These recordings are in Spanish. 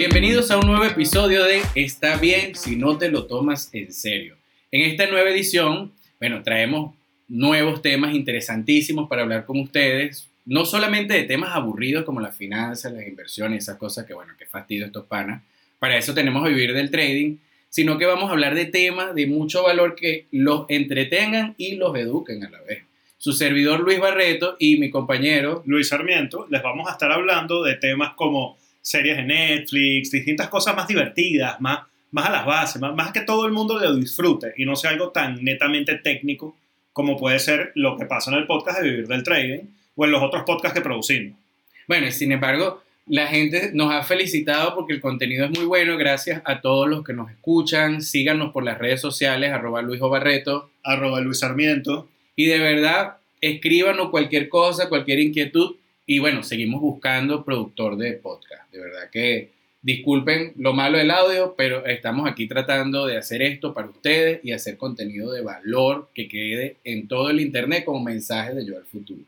Bienvenidos a un nuevo episodio de Está bien si no te lo tomas en serio. En esta nueva edición, bueno, traemos nuevos temas interesantísimos para hablar con ustedes, no solamente de temas aburridos como las finanzas, las inversiones, esas cosas que, bueno, que fastidio estos panas. Para eso tenemos a vivir del trading, sino que vamos a hablar de temas de mucho valor que los entretengan y los eduquen a la vez. Su servidor Luis Barreto y mi compañero Luis Sarmiento, les vamos a estar hablando de temas como series de Netflix, distintas cosas más divertidas, más, más a las bases, más, más que todo el mundo lo disfrute y no sea algo tan netamente técnico como puede ser lo que pasa en el podcast de Vivir del Trading o en los otros podcasts que producimos. Bueno, y sin embargo, la gente nos ha felicitado porque el contenido es muy bueno. Gracias a todos los que nos escuchan. Síganos por las redes sociales, arroba Luis Barreto. Arroba Luis Sarmiento. Y de verdad, escríbanos cualquier cosa, cualquier inquietud. Y bueno, seguimos buscando productor de podcast. De verdad que disculpen lo malo del audio, pero estamos aquí tratando de hacer esto para ustedes y hacer contenido de valor que quede en todo el Internet como mensaje de yo al futuro.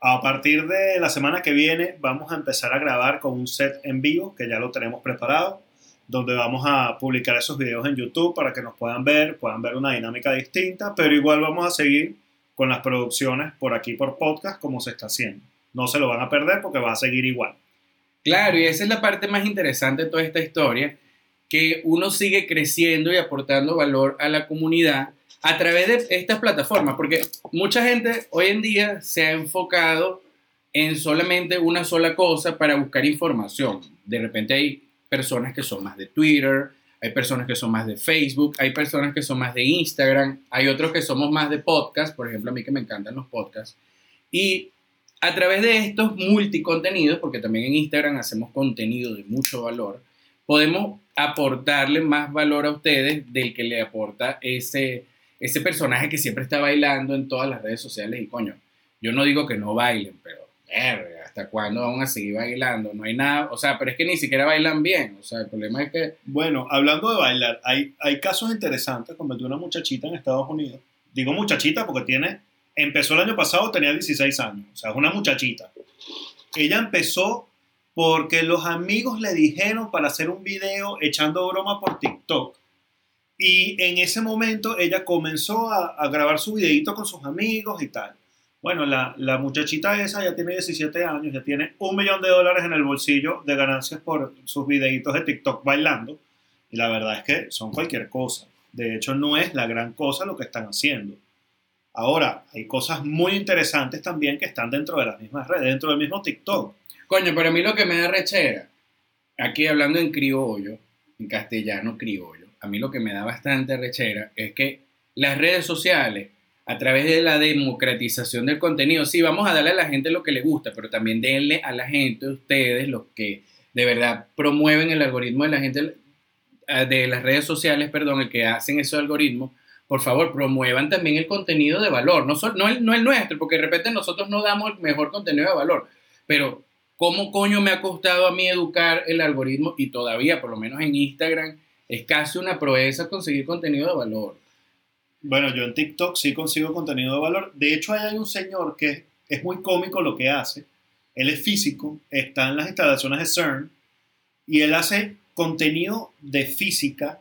A partir de la semana que viene vamos a empezar a grabar con un set en vivo que ya lo tenemos preparado, donde vamos a publicar esos videos en YouTube para que nos puedan ver, puedan ver una dinámica distinta, pero igual vamos a seguir con las producciones por aquí por podcast como se está haciendo. No se lo van a perder porque va a seguir igual. Claro, y esa es la parte más interesante de toda esta historia, que uno sigue creciendo y aportando valor a la comunidad a través de estas plataformas, porque mucha gente hoy en día se ha enfocado en solamente una sola cosa para buscar información. De repente hay personas que son más de Twitter, hay personas que son más de Facebook, hay personas que son más de Instagram, hay otros que somos más de podcast, por ejemplo, a mí que me encantan los podcasts. Y a través de estos multicontenidos, porque también en Instagram hacemos contenido de mucho valor, podemos aportarle más valor a ustedes del que le aporta ese, ese personaje que siempre está bailando en todas las redes sociales. Y coño, yo no digo que no bailen, pero ¿hasta cuándo van a seguir bailando? No hay nada, o sea, pero es que ni siquiera bailan bien. O sea, el problema es que... Bueno, hablando de bailar, hay, hay casos interesantes, como de una muchachita en Estados Unidos. Digo muchachita porque tiene empezó el año pasado, tenía 16 años, o sea, es una muchachita. Ella empezó porque los amigos le dijeron para hacer un video echando broma por TikTok. Y en ese momento ella comenzó a, grabar su videito con sus amigos y tal. Bueno, la, la, muchachita esa ya tiene 17 años, ya tiene un millón de dólares en el bolsillo de ganancias por sus videitos de TikTok bailando. Y la verdad es que son cualquier cosa. De hecho, no es la gran cosa lo que están haciendo. Ahora, hay cosas muy interesantes también que están dentro de las mismas redes, dentro del mismo TikTok. Coño, pero a mí lo que me da rechera, aquí hablando en criollo, en castellano criollo, a mí lo que me da bastante rechera es que las redes sociales, a través de la democratización del contenido, sí, vamos a darle a la gente lo que le gusta, pero también denle a la gente, ustedes, los que de verdad promueven el algoritmo de la gente, de las redes sociales, perdón, el que hacen esos algoritmos, por favor, promuevan también el contenido de valor, no, no, el, no el nuestro, porque de repente nosotros no damos el mejor contenido de valor, pero ¿cómo coño me ha costado a mí educar el algoritmo? Y todavía, por lo menos en Instagram, es casi una proeza conseguir contenido de valor. Bueno, yo en TikTok sí consigo contenido de valor. De hecho, hay un señor que es muy cómico lo que hace. Él es físico, está en las instalaciones de CERN y él hace contenido de física,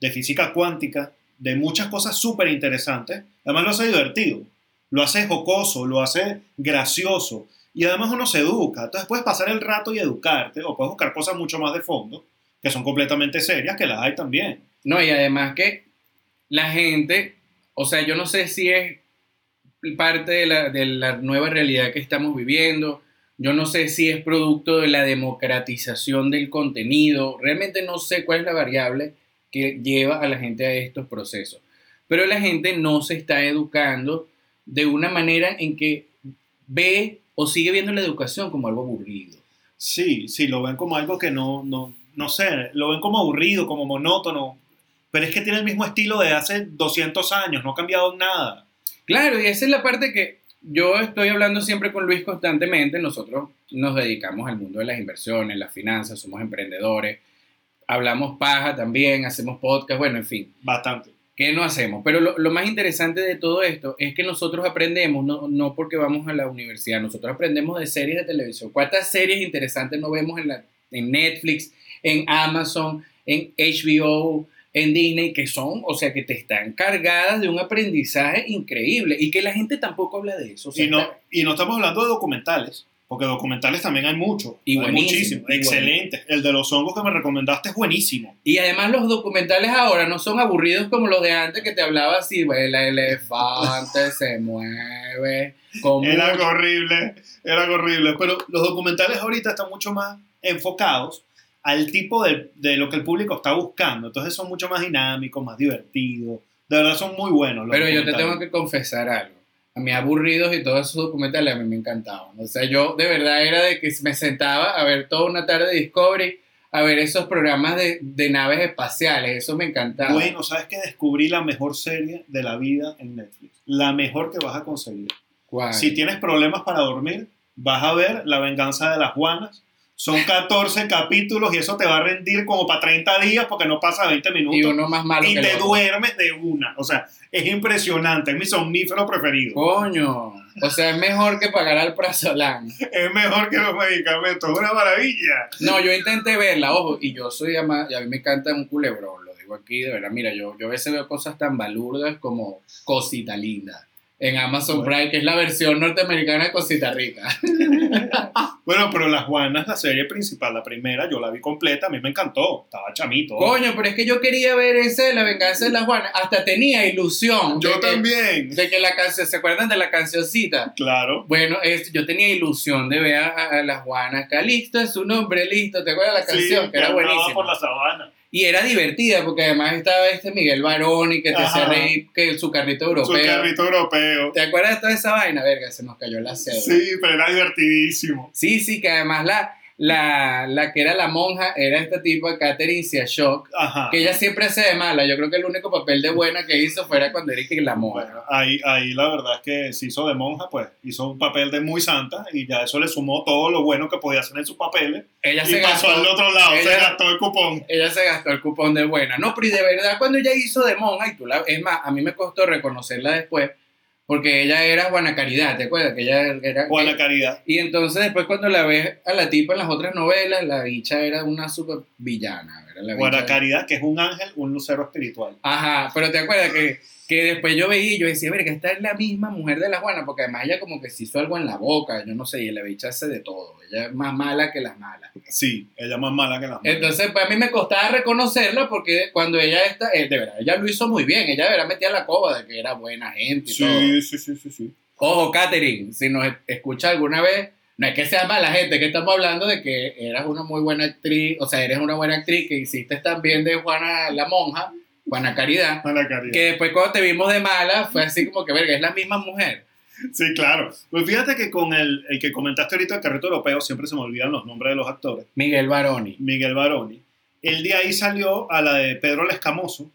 de física cuántica, de muchas cosas súper interesantes. Además lo hace divertido, lo hace jocoso, lo hace gracioso. Y además uno se educa. Entonces puedes pasar el rato y educarte o puedes buscar cosas mucho más de fondo, que son completamente serias, que las hay también. No, y además que la gente, o sea, yo no sé si es parte de la, de la nueva realidad que estamos viviendo, yo no sé si es producto de la democratización del contenido, realmente no sé cuál es la variable, que lleva a la gente a estos procesos. Pero la gente no se está educando de una manera en que ve o sigue viendo la educación como algo aburrido. Sí, sí, lo ven como algo que no, no, no sé, lo ven como aburrido, como monótono, pero es que tiene el mismo estilo de hace 200 años, no ha cambiado nada. Claro, y esa es la parte que yo estoy hablando siempre con Luis constantemente, nosotros nos dedicamos al mundo de las inversiones, las finanzas, somos emprendedores, hablamos paja también, hacemos podcast, bueno, en fin. Bastante. ¿Qué no hacemos? Pero lo, más interesante de todo esto es que nosotros aprendemos, no, no, porque vamos a la universidad, nosotros aprendemos de series de televisión. ¿Cuántas series interesantes no vemos en, la, en Netflix, en Amazon, en HBO, en Disney, que son, o sea, que te están cargadas de un aprendizaje increíble y que la gente tampoco habla de eso. o sea, Y no, está- y no estamos hablando de documentales, porque documentales también hay muchos. Y hay muchísimos. y Excelente. El de los hongos que me recomendaste es buenísimo. Y además los documentales ahora no son aburridos como los de antes que te hablaba así, "Bueno, el elefante se mueve, Era horrible, era horrible. Pero los documentales ahorita están mucho más enfocados al tipo de, de lo que el público está buscando. Entonces son mucho más dinámicos, más divertidos. De verdad son muy buenos. los Pero yo te tengo que confesar algo. A mí aburridos y todos esos documentales a mí me encantaban. O sea, yo de verdad era de que me sentaba a ver toda una tarde de Discovery, a ver esos programas de, de naves espaciales. Eso me encantaba. Bueno, ¿sabes que Descubrí la mejor serie de la vida en Netflix. La mejor que vas a conseguir. ¿Cuál? Si tienes problemas para dormir, vas a ver La venganza de las Juanas. Son 14 capítulos y eso te va a rendir como para 30 días porque no pasa 20 minutos. y uno más malo y que te duermes de una. O sea, es impresionante. Es mi somnífero preferido. Coño. O sea, es mejor que pagar al Prazolán. Es mejor que los medicamentos. Es una maravilla. No, yo intenté verla, ojo, y yo soy ama- y a mí me encanta un culebrón, lo digo aquí, de verdad, mira, yo, yo a veces veo cosas tan balurdas como Cosita Linda en Amazon Bueno. Prime, que es la versión norteamericana de Cosita Rica. Bueno, pero Las Juanas, la serie principal, la primera, yo la vi completa. A mí me encantó. Estaba chamito. Coño, pero es que yo quería ver ese de La Venganza de las Juanas, hasta tenía ilusión. yo de que- también. de que la canción, ¿se acuerdan de la cancioncita? Claro. Bueno, es, yo tenía ilusión de ver a, a las Juanas. Calixto es su nombre, listo. ¿Te acuerdas la canción? Sí, que era buenísima. por la sabana. Y era divertida porque además estaba este Miguel Baroni que te hacía Ajá. reír que su carrito Su europeo. carrito europeo. ¿Te acuerdas de toda esa vaina? Verga, se nos cayó la cédula. Sí, pero era divertidísimo. sí, sí, que además la, la, la que era la monja era esta tipo Catherine Siachok, Ajá. que ella siempre hace de mala. Yo creo que el único papel de buena que hizo fuera cuando era que la monja. Bueno, ahí, ahí la verdad es que se hizo de monja, pues hizo un papel de muy santa y ya eso le sumó todo lo bueno que podía hacer en sus papeles ella y se pasó gastó, al otro lado, se gastó el cupón. ella se gastó el cupón de buena. No, pero y de verdad cuando ella hizo de monja, y tú la, es más, a mí me costó reconocerla después, porque ella era Juana Caridad, ¿te acuerdas? Que ella era... Buena caridad. Y entonces después cuando la ves a la tipa en las otras novelas, la bicha era una super villana. La Buena caridad, que es un ángel, un lucero espiritual. Ajá, pero te acuerdas que, que después yo veía y yo decía, ver, que esta es la misma mujer de la Juana, porque además ella como que se hizo algo en la boca, yo no sé, y la bicha hace de todo, ella es más mala que las malas. Sí, ella es más mala que las malas. Entonces, pues a mí me costaba reconocerla porque cuando ella está, eh, de verdad, ella lo hizo muy bien, ella de verdad metía la coba de que era buena gente y todo. Sí, sí, sí, sí, sí. Ojo, Katherine, si nos escucha alguna vez, no es que sea mala gente, que estamos hablando de que eras una muy buena actriz, o sea, eres una buena actriz que hiciste también de Juana la Monja, Juana Caridad, Buena caridad. que después cuando te vimos de mala fue así como que, verga, es la misma mujer. Sí, claro. Pues fíjate que con el, el que comentaste ahorita, el carrito europeo, siempre se me olvidan los nombres de los actores. Miguel Baroni. Miguel Baroni. El de ahí salió a la de Pedro el Escamoso.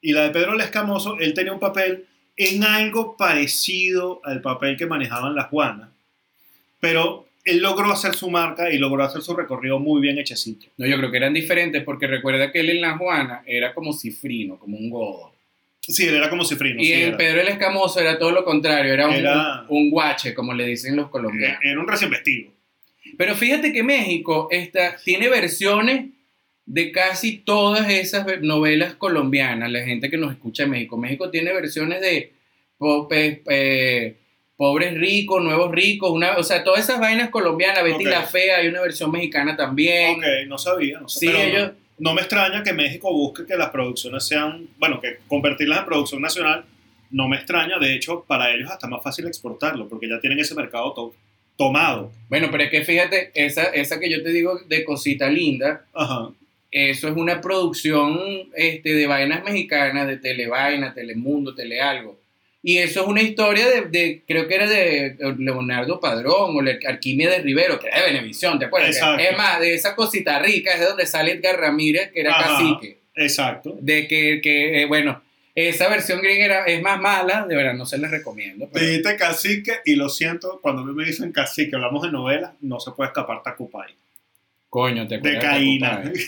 Y la de Pedro el Escamoso, él tenía un papel en algo parecido al papel que manejaban las Juanas. Pero él logró hacer su marca y logró hacer su recorrido muy bien hechecito. No, yo creo que eran diferentes porque recuerda que él en la Juana era como cifrino, como un godo. Sí, él era como cifrino. y sí, era. Pedro el Escamoso era todo lo contrario, era un, Era- un guache, como le dicen los colombianos. Era un recién vestido. Pero fíjate que México está, tiene versiones de casi todas esas ve- novelas colombianas. La gente que nos escucha en México. México tiene versiones de eh, pobres ricos, nuevos ricos, una, o sea, todas esas vainas colombianas. Betty la Fea, hay una versión mexicana también. Ok, no sabía. No Sí, sabía. Pero ellos, no, no me extraña que México busque que las producciones sean, bueno, que convertirlas en producción nacional. No me extraña, de hecho, para ellos hasta más fácil exportarlo, porque ya tienen ese mercado to- tomado. bueno, pero es que fíjate, esa, esa que yo te digo de Cosita Linda, Ajá. Eso es una producción este, de vainas mexicanas, de Televaina, Telemundo, Telealgo. Y eso es una historia de, de- creo que era de Leonardo Padrón o Arquímedes Rivero, que era de Venevisión, ¿te acuerdas? Exacto. Es más, de esa cosita rica es de donde sale Edgar Ramírez, que era Ajá. cacique. Exacto. De que, que eh, bueno, esa versión gringa era- es más mala, de verdad, no se les recomiendo. pero- Dijiste cacique y lo siento, cuando a mí me dicen cacique, hablamos de novelas, no se puede escapar Tacupay. Coño, te De acuerdas Caína.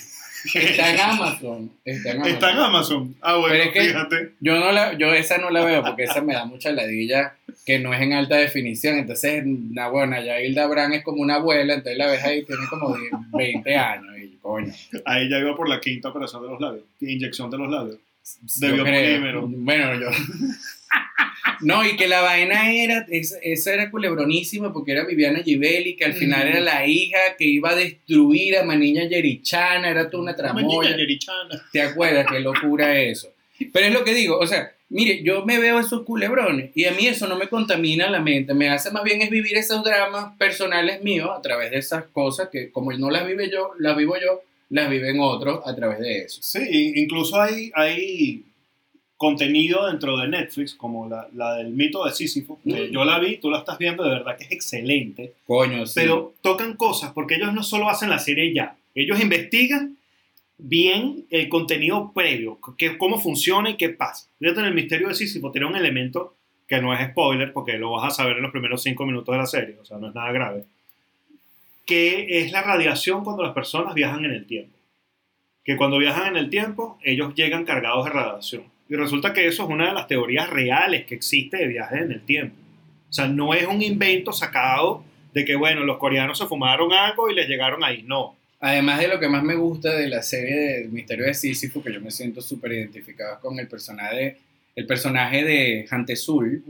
Está en Amazon. Está en Amazon. Está en Amazon. Ah, bueno, Pero es que- fíjate. Yo no la, yo esa no la veo porque esa me da mucha ladilla que no es en alta definición. Entonces, la buena, ya Hilda Brand es como una abuela, entonces la ves ahí, tiene como 10, 20 años. Y Coño. Ahí ya iba por la quinta operación de los labios, inyección de los labios. De Yo biopolímero. creo. Bueno, yo. No, y que la vaina era, esa, esa era culebronísima porque era Viviana Givelli, que al final Mm. era la hija que iba a destruir a Maniña Yerichana, era toda una tramoya. Yerichana. ¿Te acuerdas? Qué locura eso. Pero es lo que digo, o sea, mire, yo me veo esos culebrones y a mí eso no me contamina la mente, me hace más bien es vivir esos dramas personales míos a través de esas cosas que como no las vive yo, las vivo yo, las viven otros a través de eso. Sí, incluso hay, hay contenido dentro de Netflix, como la, la del mito de Sísifo, que Mm. yo la vi, tú la estás viendo, de verdad que es excelente, Coño, sí. pero tocan cosas, porque ellos no solo hacen la serie ya, ellos investigan bien el contenido previo, que, cómo funciona y qué pasa. Fíjate, en el misterio de Sísifo tiene un elemento que no es spoiler, porque lo vas a saber en los primeros cinco minutos de la serie, o sea, no es nada grave, que es la radiación cuando las personas viajan en el tiempo. Que cuando viajan en el tiempo, ellos llegan cargados de radiación. Y resulta que eso es una de las teorías reales que existe de viajes en el tiempo. O sea, no es un invento sacado de que, bueno, los coreanos se fumaron algo y les llegaron ahí. No. Además de lo que más me gusta de la serie del misterio de Sísifo, que yo me siento súper identificado con el personaje, el personaje de Hantezul,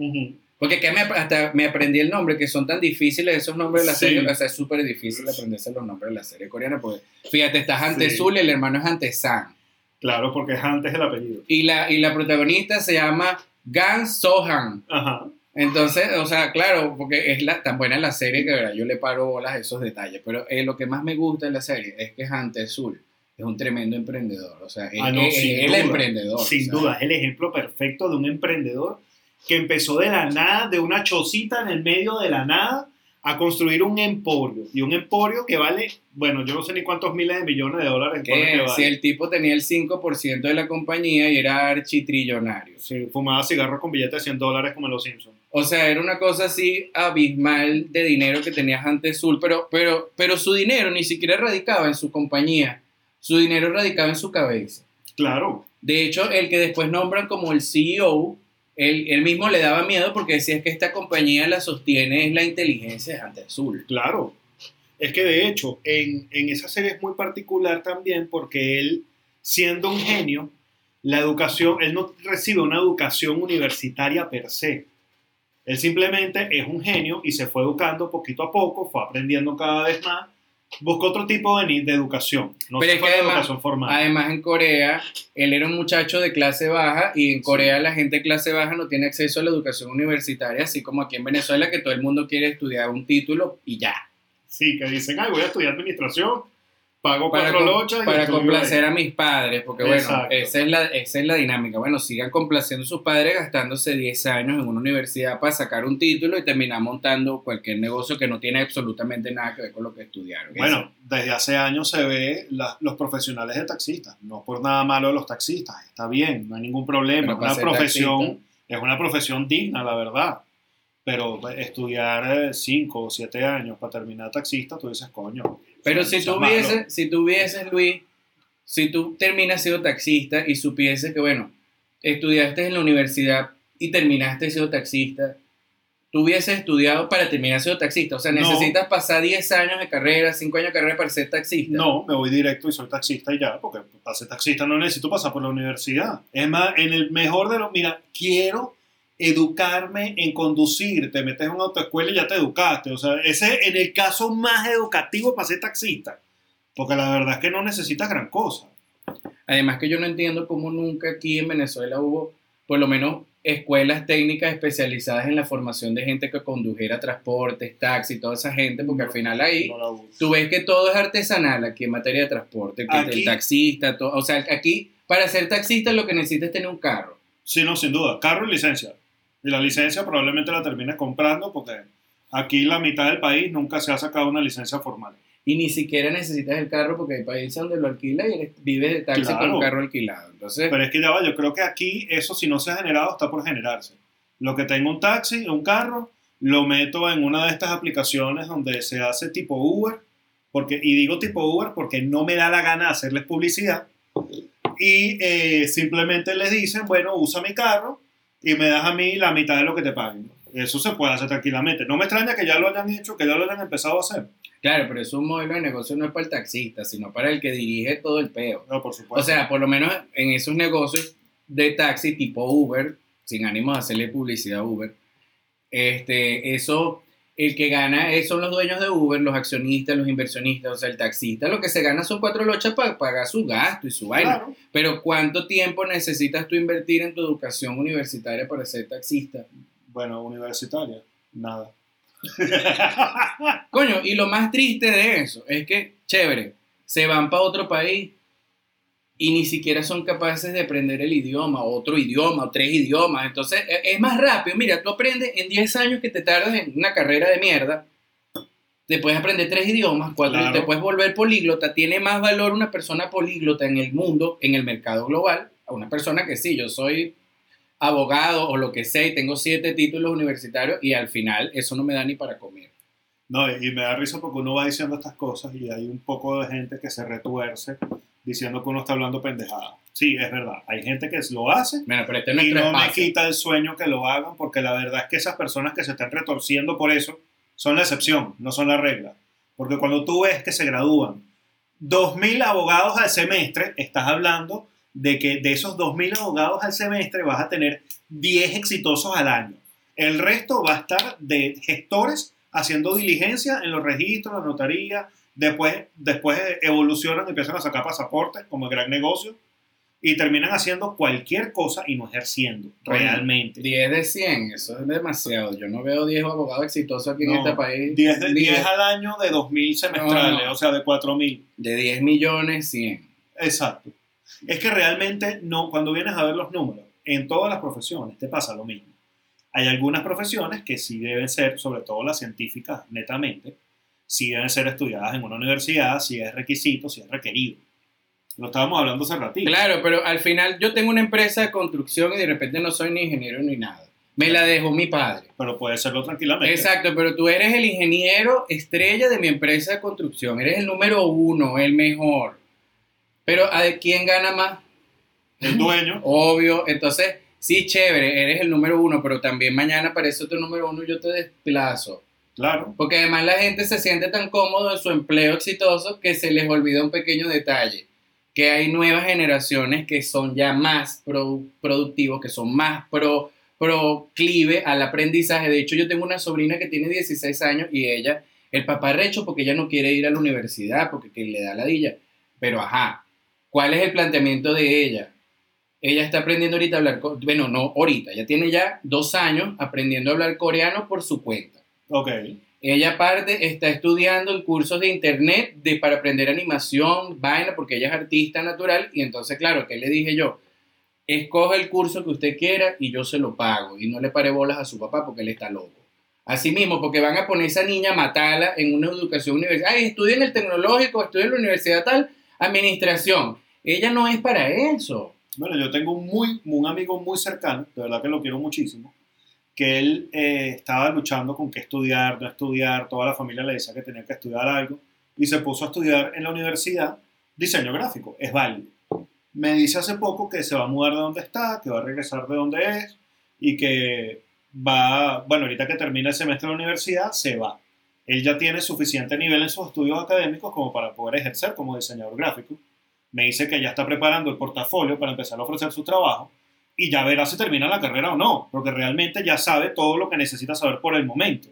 porque que me, hasta me aprendí el nombre, que son tan difíciles esos nombres de la Sí. serie, o sea, es súper difícil aprenderse los nombres de la serie coreana, porque fíjate, está Sí. Hantezul, el hermano es Hantesan, Claro, porque es antes el apellido. y la, y la protagonista se llama Gan Sohan, Ajá. entonces, o sea, claro, porque es la, tan buena la serie que verdad, yo le paro bolas a esos detalles, pero eh, lo que más me gusta de la serie es que Hantezul es un tremendo emprendedor, o sea, Ah, es el duda. emprendedor. Sin duda, es el ejemplo perfecto de un emprendedor que empezó de la nada, de una chocita en el medio de la nada, a construir un emporio. Y un emporio que vale, bueno, yo no sé ni cuántos miles de millones de dólares que si el tipo tenía el 5% de la compañía y era architrillonario. Sí, fumaba cigarros con billetes de 100 dólares como en los Simpsons. O sea, era una cosa así abismal de dinero que tenía antes Sul, pero, pero, pero su dinero ni siquiera radicaba en su compañía, su dinero radicaba en su cabeza. Claro, De hecho, el que después nombran como el CEO, él, él mismo le daba miedo porque decía que esta compañía la sostiene es la inteligencia de Hunter Sul. claro. Es que de hecho, en, en esa serie es muy particular también porque él, siendo un genio, la educación, él no recibe una educación universitaria per se. Él simplemente es un genio y se fue educando poquito a poco, fue aprendiendo cada vez más, buscó otro tipo de, de educación, no Pero se es fue que de además- educación formal. Además, en Corea, él era un muchacho de clase baja y en Corea la gente de clase baja no tiene acceso a la educación universitaria, así como aquí en Venezuela que todo el mundo quiere estudiar un título y ya. Sí, que dicen, ay, voy a estudiar administración, pago Para, cuatro lochas y para complacer ahí". a mis padres, porque bueno, esa es, la, esa es la dinámica. Bueno, sigan complaciendo a sus padres gastándose 10 años en una universidad para sacar un título y terminar montando cualquier negocio que no tiene absolutamente nada que ver con lo que estudiaron. Bueno, desde hace años se ve la- los profesionales de taxistas. No por nada malo de los taxistas. Está bien, no hay ningún problema. Es una profesión, taxista- es una profesión digna, la verdad. Pero estudiar 5 o 7 años para terminar taxista, tú dices, coño. Pero si tú si tú vieses, Luis, si tú terminas siendo taxista y supieses que, bueno, estudiaste en la universidad y terminaste siendo taxista, tú hubieses estudiado para terminar siendo taxista. O sea, No. necesitas pasar 10 años de carrera, 5 años de carrera para ser taxista. No, me voy directo y soy taxista y ya, porque para ser taxista no necesito pasar por la universidad. Es más, en el mejor de los, mira, quiero educarme en conducir, te metes en una autoescuela y ya te educaste. O sea, ese en el caso más educativo para ser taxista. Porque la verdad es que no necesitas gran cosa. Además que yo no entiendo cómo nunca aquí en Venezuela hubo, por lo menos, escuelas técnicas especializadas en la formación de gente que condujera transportes, taxi, toda esa gente, porque al final ahí No tú ves que todo es artesanal aquí en materia de transporte, que Aquí- el taxista, todo, o sea, aquí para ser taxista lo que necesitas es tener un carro. Sí, no, sin duda. Carro y licencia. Y la licencia probablemente la termines comprando porque aquí la mitad del país nunca se ha sacado una licencia formal. Y ni siquiera necesitas el carro porque hay países donde lo alquila y eres- vives de taxi con Claro. un carro alquilado. Entonces, Pero es que ya va, yo creo que aquí eso si no se ha generado está por generarse. Lo que tengo un taxi, un carro, lo meto en una de estas aplicaciones donde se hace tipo Uber, porque, y digo tipo Uber porque no me da la gana hacerles publicidad. Y eh, simplemente les dicen, bueno, usa mi carro y me das a mí la mitad de lo que te paguen. eso se puede hacer tranquilamente. No me extraña que ya lo hayan hecho, que ya lo hayan empezado a hacer. Claro, pero eso un modelo de negocio no es para el taxista, sino para el que dirige todo el peo. No, por supuesto. O sea, por lo menos en esos negocios de taxi tipo Uber, sin ánimo de hacerle publicidad a Uber, este, eso, el que gana es- son los dueños de Uber, los accionistas, los inversionistas, o sea, el taxista, lo que se gana son cuatro lochas para pagar su gasto y su vaina. Claro. Pero ¿cuánto tiempo necesitas tú invertir en tu educación universitaria para ser taxista? Bueno, universitaria, nada. Coño, y lo más triste de eso es que, chévere, se van para otro país y ni siquiera son capaces de aprender el idioma, otro idioma, tres idiomas. Entonces, e- es más rápido. Mira, tú aprendes en 10 años que te tardas en una carrera de mierda. Te puedes aprender tres idiomas, cuatro, Claro. te puedes volver políglota. Tiene más valor una persona políglota en el mundo, en el mercado global, a una persona que sí, yo soy abogado o lo que sea y tengo siete títulos universitarios y al final eso no me da ni para comer. No, y me da risa porque uno va diciendo estas cosas y hay un poco de gente que se retuerce diciendo que uno está hablando pendejada. Sí, es verdad. Hay gente que lo hace Bueno, pero este es y no me quita el sueño que lo hagan porque la verdad es que esas personas que se están retorciendo por eso son la excepción, no son la regla. Porque cuando tú ves que se gradúan 2.000 abogados al semestre, estás hablando de que de esos 2.000 abogados al semestre vas a tener 10 exitosos al año. El resto va a estar de gestores haciendo diligencia en los registros, la notaría, después, después evolucionan y empiezan a sacar pasaportes como el gran negocio y terminan haciendo cualquier cosa y no ejerciendo realmente. 10 de 100, eso es demasiado. Yo no veo 10 abogados exitosos aquí en No, este país. 10, de- 10 10 al año de 2.000 semestrales, No, no. o sea, de 4.000. de 10 millones, 100. Exacto. Es que realmente no, cuando vienes a ver los números, en todas las profesiones te pasa lo mismo. Hay algunas profesiones que sí deben ser, sobre todo las científicas, netamente, sí deben ser estudiadas en una universidad, si es requisito, si es requerido. Lo estábamos hablando hace ratito. Claro, pero al final yo tengo una empresa de construcción y de repente no soy ni ingeniero ni nada. Me la dejó mi padre. Pero puede serlo tranquilamente. Exacto, pero tú eres el ingeniero estrella de mi empresa de construcción. Eres el número uno, el mejor. Pero ¿a quién gana más? El dueño, Obvio. Entonces, sí, chévere, eres el número uno, pero también mañana aparece otro número uno y yo te desplazo. Claro. Porque además la gente se siente tan cómodo en su empleo exitoso que se les olvida un pequeño detalle, que hay nuevas generaciones que son ya más pro- productivos, que son más pro, proclive al aprendizaje. De hecho, yo tengo una sobrina que tiene 16 años y ella, el papá recho porque ella no quiere ir a la universidad, porque que le da ladilla. Pero ajá, ¿cuál es el planteamiento de ella? Ella está aprendiendo ahorita a hablar, bueno, no ahorita, ella tiene ya dos años aprendiendo a hablar coreano por su cuenta. Ok. Ella aparte está estudiando en cursos de internet de, para aprender animación, vaina, porque ella es artista natural. Y entonces, claro, ¿qué le dije yo? Escoge el curso que usted quiera y yo se lo pago. Y no le pare bolas a su papá porque él está loco. Así mismo, porque van a poner a esa niña a matarla en una educación universitaria. Ay, estudia en el tecnológico, estudia en la universidad tal, administración. Ella no es para eso. Bueno, yo tengo un, muy, un amigo muy cercano, de verdad que lo quiero muchísimo, que él eh, estaba luchando con qué estudiar, no estudiar, toda la familia le decía que tenía que estudiar algo, y se puso a estudiar en la universidad diseño gráfico, es válido. Me dice hace poco que se va a mudar de donde está, que va a regresar de donde es, y que va, bueno, ahorita que termina el semestre de la universidad, se va. Él ya tiene suficiente nivel en sus estudios académicos como para poder ejercer como diseñador gráfico me dice que ya está preparando el portafolio para empezar a ofrecer su trabajo y ya verá si termina la carrera o no, porque realmente ya sabe todo lo que necesita saber por el momento.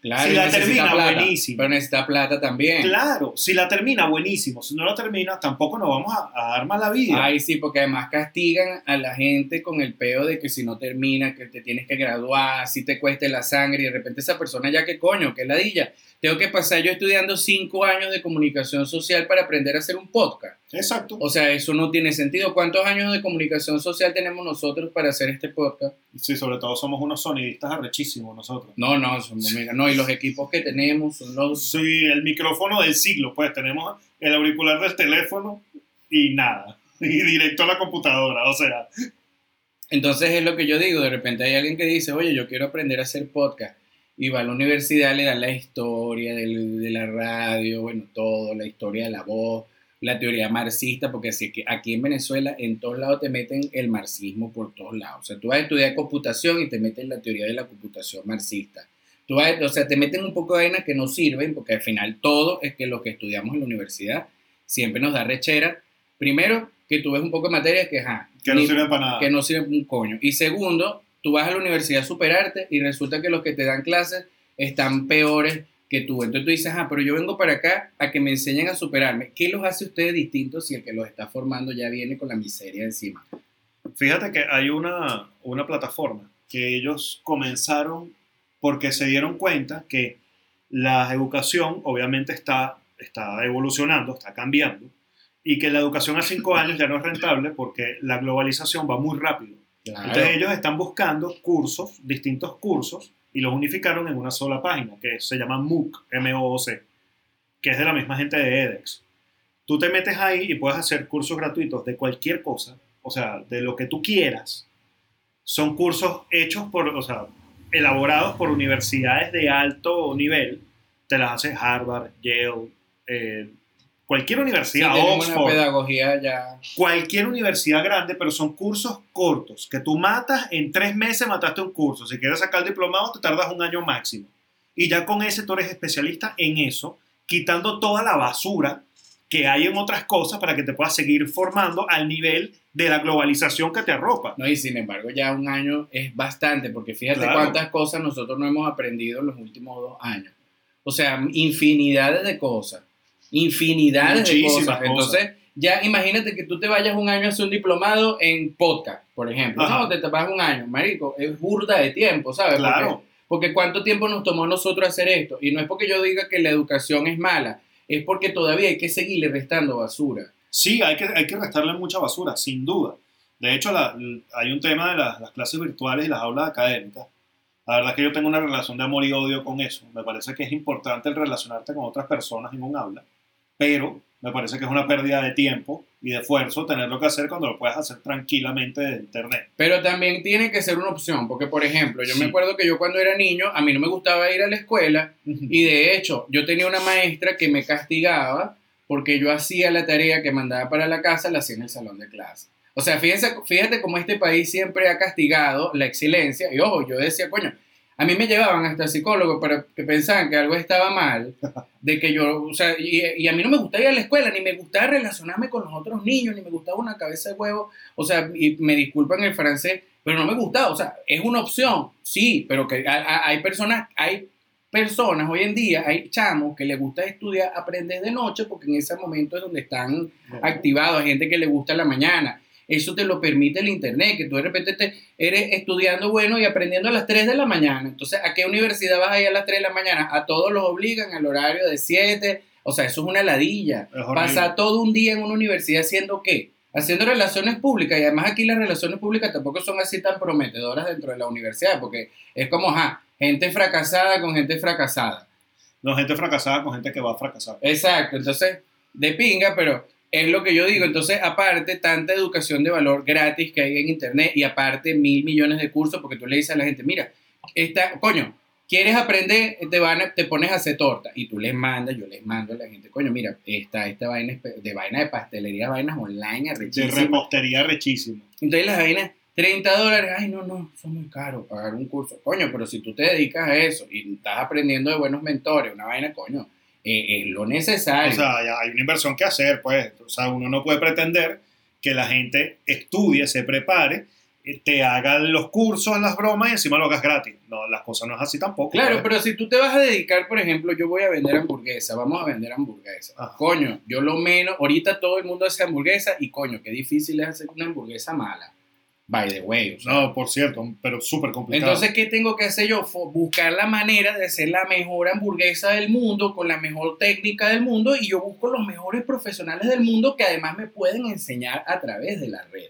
Claro, Si la termina, plata, buenísimo. Pero necesita plata también. Claro, si la termina, buenísimo. Si no la termina, tampoco nos vamos a, a dar mala vida. Ay, sí, porque además castigan a la gente con el peo de que si no termina, que te tienes que graduar, si te cueste la sangre, y de repente esa persona ya que coño, que ladilla. Tengo que pasar yo estudiando cinco años de comunicación social para aprender a hacer un podcast. Exacto. O sea, eso no tiene sentido. ¿Cuántos años de comunicación social tenemos nosotros para hacer este podcast? Sí, sobre todo somos unos sonidistas arrechísimos nosotros. No, no, somos- mira, no, y los equipos que tenemos son los... Sí, el micrófono del siglo, pues tenemos el auricular del teléfono y nada. Y directo a la computadora, o sea, Entonces es lo que yo digo, de repente hay alguien que dice, oye, yo quiero aprender a hacer podcast. Y va a la universidad, le dan la historia del- de, la radio, bueno, todo, la historia de la voz, la teoría marxista, porque si que aquí en Venezuela en todos lados te meten el marxismo por todos lados. O sea, tú vas a estudiar computación y te meten la teoría de la computación marxista. Tú vas, o sea, te meten un poco de vainas que no sirven, porque al final todo es que lo que estudiamos en la universidad siempre nos da rechera. Primero, que tú ves un poco de materias que, ajá, Que no ni- sirve para nada. que no sirven un coño. Y segundo, tú vas a la universidad a superarte y resulta que los que te dan clases están peores que tú. Entonces tú dices, ah, pero yo vengo para acá a que me enseñen a superarme. ¿Qué los hace ustedes distintos si el que los está formando ya viene con la miseria encima? Fíjate que hay una, una plataforma que ellos comenzaron porque se dieron cuenta que la educación obviamente está, está evolucionando, está cambiando, y que la educación a cinco años ya no es rentable porque la globalización va muy rápido. Claro. Entonces ellos están buscando cursos, distintos cursos, y los unificaron en una sola página, que se llama MOOC, que es de la misma gente de edX. Tú te metes ahí y puedes hacer cursos gratuitos de cualquier cosa, o sea, de lo que tú quieras. Son cursos hechos por, o sea, elaborados por universidades de alto nivel. Te las hace Harvard, Yale, eh, cualquier Sí, universidad, una Oxford pedagogía ya... cualquier universidad grande, pero son cursos cortos, que tú matas, en tres meses mataste un curso. Si quieres sacar el diplomado, te tardas un año máximo. Y ya con ese tú eres especialista en eso, quitando toda la basura que hay en otras cosas para que te puedas seguir formando al nivel de la globalización que te arropa. No, y sin embargo ya un año es bastante, porque fíjate Claro. cuántas cosas nosotros no hemos aprendido en los últimos dos años. O sea, infinidades de cosas. Infinidades de Muchísimas cosas. cosas. Entonces, ya imagínate que tú te vayas un año a hacer un diplomado en podcast, por ejemplo. Ajá. No, te tapas un año, marico. Es burda de tiempo, ¿sabes? Claro. Porque, porque cuánto tiempo nos tomó a nosotros hacer esto. Y no es porque yo diga que la educación es mala, es porque todavía hay que seguirle restando basura. Sí, hay que, hay que restarle mucha basura, sin duda. De hecho, la- hay un tema de las, las clases virtuales y las aulas académicas. La verdad es que yo tengo una relación de amor y odio con eso. Me parece que es importante el relacionarte con otras personas en un aula, pero me parece que es una pérdida de tiempo y de esfuerzo tenerlo que hacer cuando lo puedes hacer tranquilamente de internet. Pero también tiene que ser una opción, porque por ejemplo, yo Sí. me acuerdo que yo cuando era niño, a mí no me gustaba ir a la escuela y de hecho yo tenía una maestra que me castigaba porque yo hacía la tarea que mandaba para la casa, la hacía en el salón de clase. O sea, fíjense, fíjate cómo este país siempre ha castigado la excelencia. Y ojo, yo decía, coño, a mí me llevaban hasta el psicólogo para que pensaban que algo estaba mal, de que yo, o sea, y, y a mí no me gustaba ir a la escuela, ni me gustaba relacionarme con los otros niños, ni me gustaba una cabeza de huevo, o sea, y me disculpan el francés, pero no me gustaba, o sea, es una opción, sí, pero que hay, hay personas, hay personas hoy en día, hay chamos que les gusta estudiar, aprender de noche, porque en ese momento es donde están activados, hay gente que le gusta la mañana. Eso te lo permite el internet, que tú de repente te eres estudiando bueno y aprendiendo a las 3 de la mañana. Entonces, ¿a qué universidad vas a ir a las 3 de la mañana? A todos los obligan al horario de 7. O sea, eso es una ladilla. Pasar todo un día en una universidad haciendo qué? Haciendo relaciones públicas. Y además aquí las relaciones públicas tampoco son así tan prometedoras dentro de la universidad, porque es como, ajá, gente fracasada con gente fracasada. No, gente fracasada con gente que va a fracasar. Exacto, entonces, de pinga, pero es lo que yo digo. Entonces, aparte, tanta educación de valor gratis que hay en Internet y aparte mil millones de cursos, porque tú le dices a la gente, mira, esta, coño, ¿quieres aprender? Te, van a- te pones a hacer torta y tú les mandas, yo les mando a la gente, coño, mira, esta, esta vaina de vaina de pastelería, vainas online, De repostería rechísimo. Entonces las vainas, 30 dólares, ay, no, no, son muy caros pagar un curso. Coño, pero si tú te dedicas a eso y estás aprendiendo de buenos mentores, una vaina, coño, eh, es lo necesario. O sea, hay una inversión que hacer, pues. O sea, uno no puede pretender que la gente estudie, se prepare, eh, te haga los cursos, las bromas y encima lo hagas gratis. No, las cosas no es así tampoco. Claro, pues. pero si tú te vas a dedicar, por ejemplo, yo voy a vender hamburguesa, vamos a vender hamburguesa. Ajá. Coño, yo lo menos, ahorita todo el mundo hace hamburguesa y coño, qué difícil es hacer una hamburguesa mala. By the way. No, por cierto, pero súper complicado. Entonces, ¿qué tengo que hacer yo? Buscar la manera de hacer la mejor hamburguesa del mundo, con la mejor técnica del mundo, y yo busco los mejores profesionales del mundo que además me pueden enseñar a través de la red.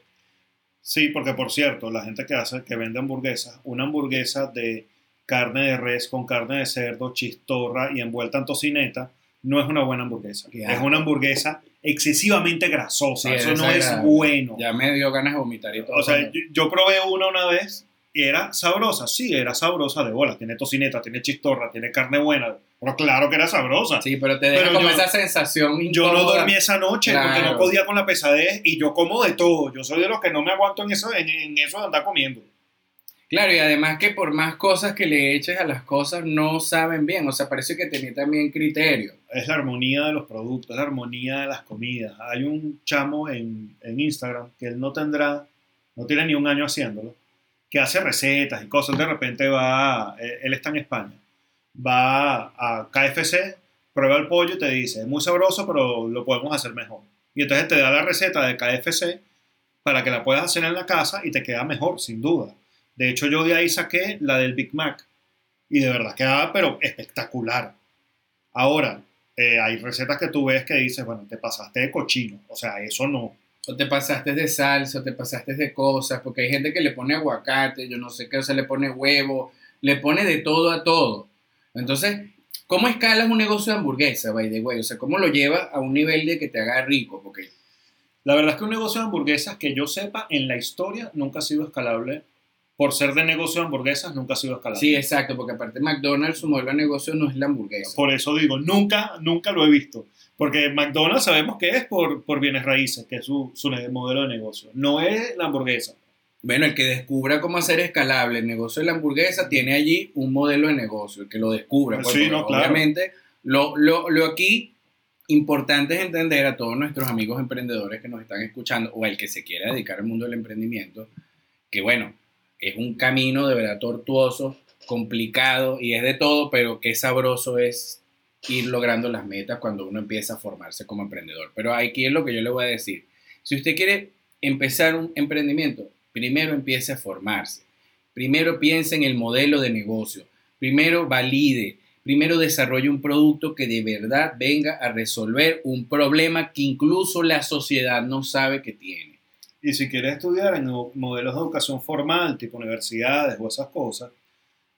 Sí, porque por cierto, la gente que hace, que vende hamburguesas, una hamburguesa de carne de res con carne de cerdo, chistorra y envuelta en tocineta, no es una buena hamburguesa. Es una hamburguesa excesivamente grasosa. Sí, Eso es no es bueno. Ya me dio ganas de vomitar y todo. O sea, yo, yo probé una una vez ¿Y era sabrosa? Sí, era sabrosa de bola. Tiene tocineta, tiene chistorra, tiene carne buena. Pero claro que era sabrosa. Sí, pero te deja Pero como yo- esa sensación Yo no dormí esa noche porque Claro. no podía con la pesadez y yo como de todo. Yo soy de los que no me aguanto en eso, en, en eso de andar comiendo. Claro, y además que por más cosas que le eches a las cosas, no saben bien. O sea, parece que tenía también criterio. Es la armonía de los productos, es la armonía de las comidas. Hay un chamo en, en Instagram que él no tendrá, no tiene ni un año haciéndolo, que hace recetas y cosas. De repente va, eh, él está en España, va a KFC, prueba el pollo y te dice, es muy sabroso, pero lo podemos hacer mejor. Y entonces te da la receta de KFC para que la puedas hacer en la casa y te queda mejor, sin duda. De hecho, yo de ahí saqué la del Big Mac y de verdad quedaba, pero espectacular. Ahora, eh, hay recetas que tú ves que dices, bueno, te pasaste de cochino. O sea, eso no. O te pasaste de salsa, o te pasaste de cosas, porque hay gente que le pone aguacate, yo no sé qué, o sea, le pone huevo, le pone de todo a todo. Entonces, ¿cómo escalas un negocio de hamburguesa, by the way? O sea, ¿cómo lo llevas a un nivel de que te haga rico? Porque La verdad es que un negocio de hamburguesas que yo sepa en la historia nunca ha sido escalable. Por ser de negocio de hamburguesas, nunca ha sido escalable. Sí, exacto, porque aparte McDonald's, su modelo de negocio no es la hamburguesa. Por eso digo, nunca, nunca lo he visto. Porque McDonald's sabemos que es por, por bienes raíces, que es su, su modelo de negocio. No es la hamburguesa. Bueno, el que descubra cómo hacer escalable el negocio de la hamburguesa tiene allí un modelo de negocio, el que lo descubra. pues, Sí, no, claro. Obviamente, lo, lo, lo aquí importante es entender a todos nuestros amigos emprendedores que nos están escuchando o el que se quiera dedicar al mundo del emprendimiento, que bueno, es un camino de verdad tortuoso, complicado y es de todo, pero qué sabroso es ir logrando las metas cuando uno empieza a formarse como emprendedor. Pero aquí es lo que yo le voy a decir. Si usted quiere empezar un emprendimiento, primero empiece a formarse. Primero piense en el modelo de negocio. Primero valide. Primero desarrolle un producto que de verdad venga a resolver un problema que incluso la sociedad no sabe que tiene. Y si quieres estudiar en modelos de educación formal, tipo universidades o esas cosas,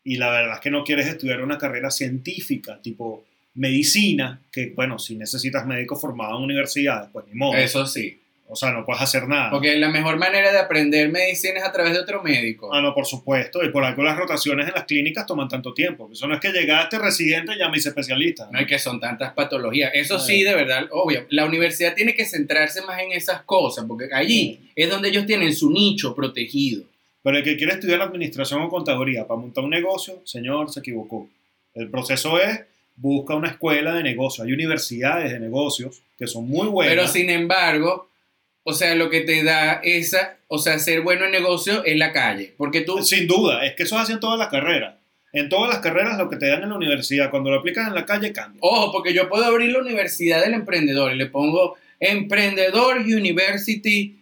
y la verdad es que no quieres estudiar una carrera científica, tipo medicina, que bueno, si necesitas médico formado en universidades, pues ni modo. Eso sí. O sea, no puedes hacer nada. Porque la mejor manera de aprender medicina es a través de otro médico. Ah, no, por supuesto. Y por algo las rotaciones en las clínicas toman tanto tiempo. Eso no es que llegaste residente y ya me hice especialista. No hay que son tantas patologías. Eso Ay. sí, de verdad, obvio. La universidad tiene que centrarse más en esas cosas, porque allí es donde ellos tienen su nicho protegido. Pero el que quiere estudiar administración o contaduría para montar un negocio, señor, se equivocó. El proceso es, busca una escuela de negocios. Hay universidades de negocios que son muy buenas. Pero sin embargo, o sea, lo que te da esa, o sea, ser bueno en negocio es la calle. Porque tú, Sin duda, es que eso es así en todas las carreras. En todas las carreras lo que te dan en la universidad, cuando lo aplicas en la calle, cambia. ojo, porque yo puedo abrir la Universidad del Emprendedor y le pongo Emprendedor University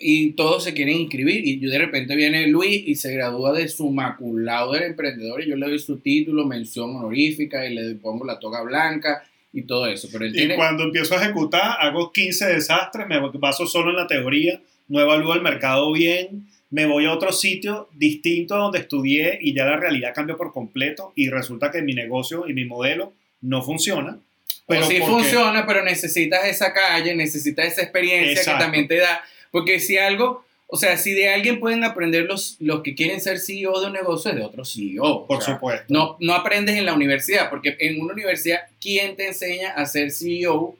y todos se quieren inscribir y yo de repente viene Luis y se gradúa de su maculado del emprendedor y yo le doy su título, mención honorífica y le pongo la toga blanca y todo eso. Pero él Y tiene... cuando empiezo a ejecutar, hago 15 desastres, me baso solo en la teoría, no evalúo el mercado bien, me voy a otro sitio distinto a donde estudié y ya la realidad cambia por completo y resulta que mi negocio y mi modelo no funciona. Pero sí porque- funciona, pero necesitas esa calle, necesitas esa experiencia Exacto. que también te da. Porque si algo, o sea, si de alguien pueden aprender los, los que quieren ser CEO de un negocio, es de otro CEO. o Por sea, supuesto. No, no aprendes en la universidad, porque en una universidad, ¿quién te enseña a ser CEO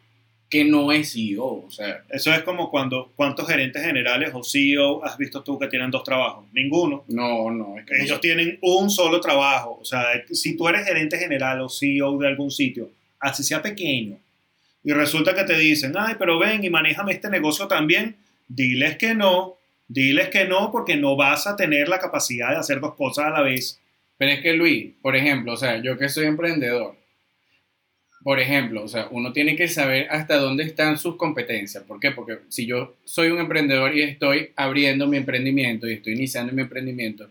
que no es CEO? O sea, Eso es como cuando, ¿cuántos gerentes generales o CEO has visto tú que tienen dos trabajos? Ninguno. no, no, es que no Ellos tienen un solo trabajo. O sea, si tú eres gerente general o CEO de algún sitio, así sea pequeño, y resulta que te dicen, ay, pero ven y manéjame este negocio también, diles que no, diles que no, porque no vas a tener la capacidad de hacer dos cosas a la vez. Pero es que Luis, por ejemplo, o sea, yo que soy emprendedor, por ejemplo, o sea, uno tiene que saber hasta dónde están sus competencias. ¿Por qué? Porque si yo soy un emprendedor y estoy abriendo mi emprendimiento y estoy iniciando mi emprendimiento,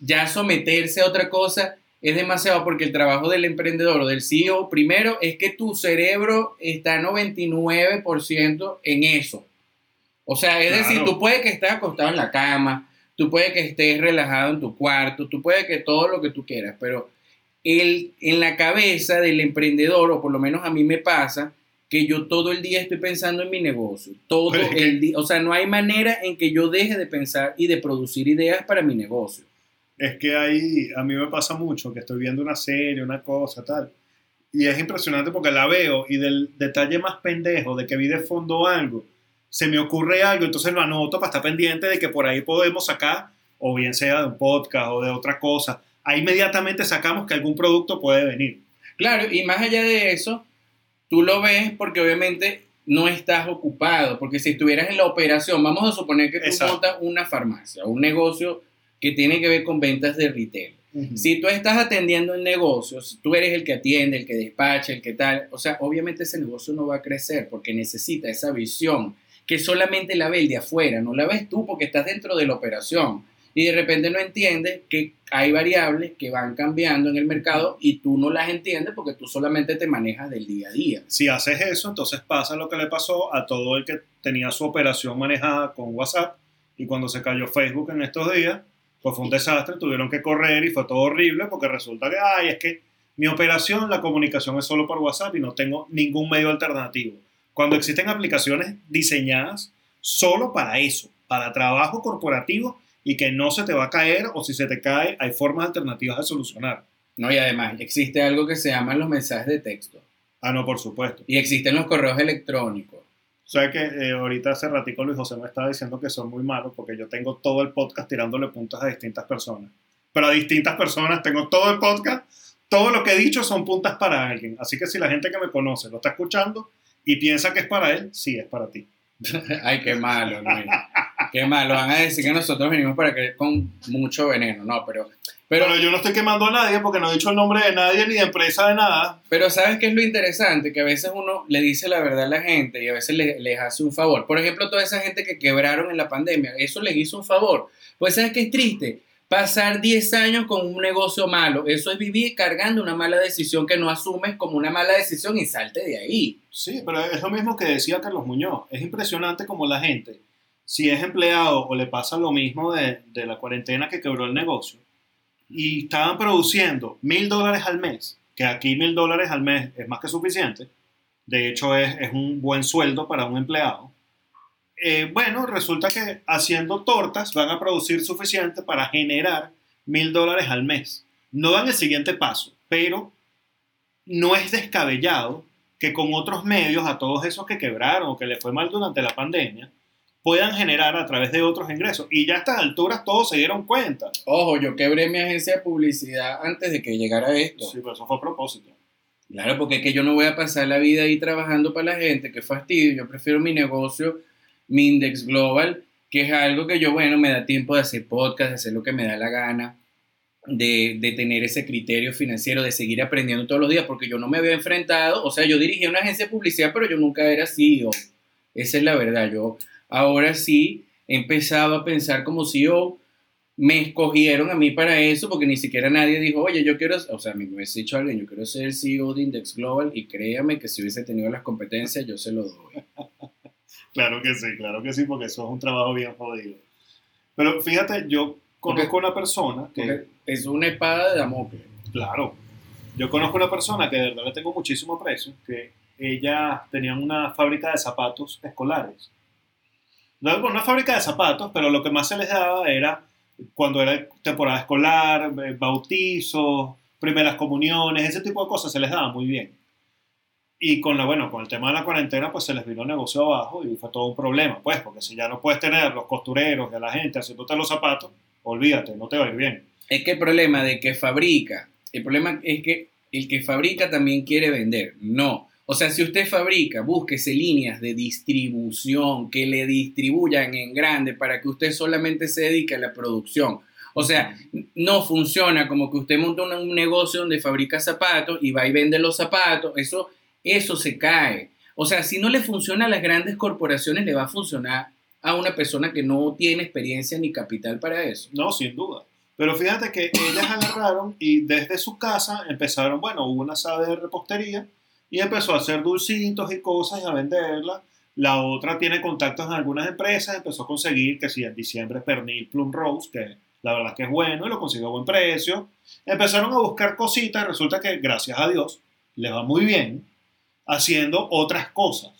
ya someterse a otra cosa es demasiado porque el trabajo del emprendedor o del CEO, primero, es que tu cerebro está 99% en eso. O sea, es Claro. decir, tú puedes que estés acostado en la cama, tú puedes que estés relajado en tu cuarto, tú puedes que todo lo que tú quieras, pero el, en la cabeza del emprendedor, o por lo menos a mí me pasa, que yo todo el día estoy pensando en mi negocio, todo que- el día, o sea, no hay manera en que yo deje de pensar y de producir ideas para mi negocio. es que ahí a mí me pasa mucho que estoy viendo una serie, una cosa, tal. Y es impresionante porque la veo y del detalle más pendejo de que vi de fondo algo, se me ocurre algo, entonces lo anoto para estar pendiente de que por ahí podemos sacar, o bien sea de un podcast o de otra cosa. Ahí inmediatamente sacamos que algún producto puede venir. Claro, y más allá de eso, tú lo ves porque obviamente no estás ocupado, porque si estuvieras en la operación, vamos a suponer que tú Exacto. montas una farmacia, un negocio que tiene que ver con ventas de retail. Si tú estás atendiendo el negocio, si tú eres el que atiende, el que despacha, el que tal, o sea, obviamente ese negocio no va a crecer porque necesita esa visión que solamente la ve el de afuera, no la ves tú porque estás dentro de la operación y de repente no entiendes que hay variables que van cambiando en el mercado y tú no las entiendes porque tú solamente te manejas del día a día. Si haces eso, entonces pasa lo que le pasó a todo el que tenía su operación manejada con WhatsApp y cuando se cayó Facebook en estos días, pues fue un desastre, tuvieron que correr y fue todo horrible porque resulta que, ay, es que mi operación, la comunicación es solo por WhatsApp y no tengo ningún medio alternativo. Cuando existen aplicaciones diseñadas solo para eso, para trabajo corporativo y que no se te va a caer o si se te cae, hay formas alternativas de solucionar. No, y además existe algo que se llaman los mensajes de texto Ah, no, por supuesto. y existen los correos electrónicos. O sea que eh, ahorita hace ratico Luis José me estaba diciendo que son muy malos porque yo tengo todo el podcast tirándole puntas a distintas personas. Pero a distintas personas tengo todo el podcast, todo lo que he dicho son puntas para alguien. Así que si la gente que me conoce lo está escuchando y piensa que es para él, sí es para ti. Ay, qué malo, Luis. Qué malo. Van a decir que nosotros venimos para creer con mucho veneno. No, pero, pero, Pero yo no estoy quemando a nadie porque no he dicho el nombre de nadie ni de empresa de nada. pero ¿sabes qué es lo interesante? Que a veces uno le dice la verdad a la gente y a veces le- les hace un favor. Por ejemplo, toda esa gente que quebraron en la pandemia, eso les hizo un favor. Pues ¿sabes qué es triste? Pasar 10 años con un negocio malo. Eso es vivir cargando una mala decisión que no asumes como una mala decisión y salte de ahí. Sí, pero es lo mismo que decía Carlos Muñoz. Es impresionante como la gente, si es empleado o le pasa lo mismo de, de la cuarentena que quebró el negocio, y estaban produciendo mil dólares al mes, que aquí mil dólares al mes es más que suficiente, de hecho es, es un buen sueldo para un empleado, eh, bueno, resulta que haciendo tortas van a producir suficiente para generar mil dólares al mes. No dan el siguiente paso, pero no es descabellado que con otros medios a todos esos que quebraron o que les fue mal durante la pandemia puedan generar a través de otros ingresos. Y ya a estas alturas todos se dieron cuenta. Ojo, yo quebré mi agencia de publicidad antes de que llegara esto. Sí, pero eso fue a propósito. Claro, porque es que yo no voy a pasar la vida ahí trabajando para la gente, qué fastidio. Yo prefiero mi negocio, mi Index Global, que es algo que yo, bueno, me da tiempo de hacer podcast, de hacer lo que me da la gana, de, de tener ese criterio financiero, de seguir aprendiendo todos los días, porque yo no me había enfrentado, o sea, yo dirigía una agencia de publicidad, pero yo nunca era CEO. Esa es la verdad. Yo ahora sí he empezado a pensar como CEO. Me escogieron a mí para eso porque ni siquiera nadie dijo, oye, yo quiero, o sea, me hubiese dicho alguien, yo quiero ser CEO de Index Global y créame que si hubiese tenido las competencias, yo se lo doy. Claro que sí, claro que sí, porque eso es un trabajo bien jodido. Pero fíjate, yo conozco una persona que, es una espada de Damocles. claro, yo conozco una persona que de verdad le tengo muchísimo aprecio, que ella tenía una fábrica de zapatos escolares. No una fábrica de zapatos, pero lo que más se les daba era cuando era temporada escolar, eh, bautizos, primeras comuniones, ese tipo de cosas se les daba muy bien. Y con la, bueno, con el tema de la cuarentena, pues se les vino el negocio abajo y fue todo un problema, pues, porque si ya no puedes tener los costureros a la gente haciéndote los zapatos, olvídate, no te va a ir bien. Es que el problema de que fabrica, el problema es que el que fabrica también quiere vender. No. O sea, si usted fabrica, búsquese líneas de distribución que le distribuyan en grande para que usted solamente se dedique a la producción. O sea, no funciona como que usted monta un, un negocio donde fabrica zapatos y va y vende los zapatos. Eso, eso se cae. O sea, si no le funciona a las grandes corporaciones, le va a funcionar a una persona que no tiene experiencia ni capital para eso. No, sin duda. Pero fíjate que ellas agarraron y desde su casa empezaron, bueno, hubo una sala de repostería y empezó a hacer dulcitos y cosas y a venderla. La otra tiene contactos en algunas empresas, empezó a conseguir que si en diciembre pernil plum rose, que la verdad es que es bueno y lo consiguió a buen precio. Empezaron a buscar cositas resulta que gracias a Dios les va muy bien haciendo otras cosas.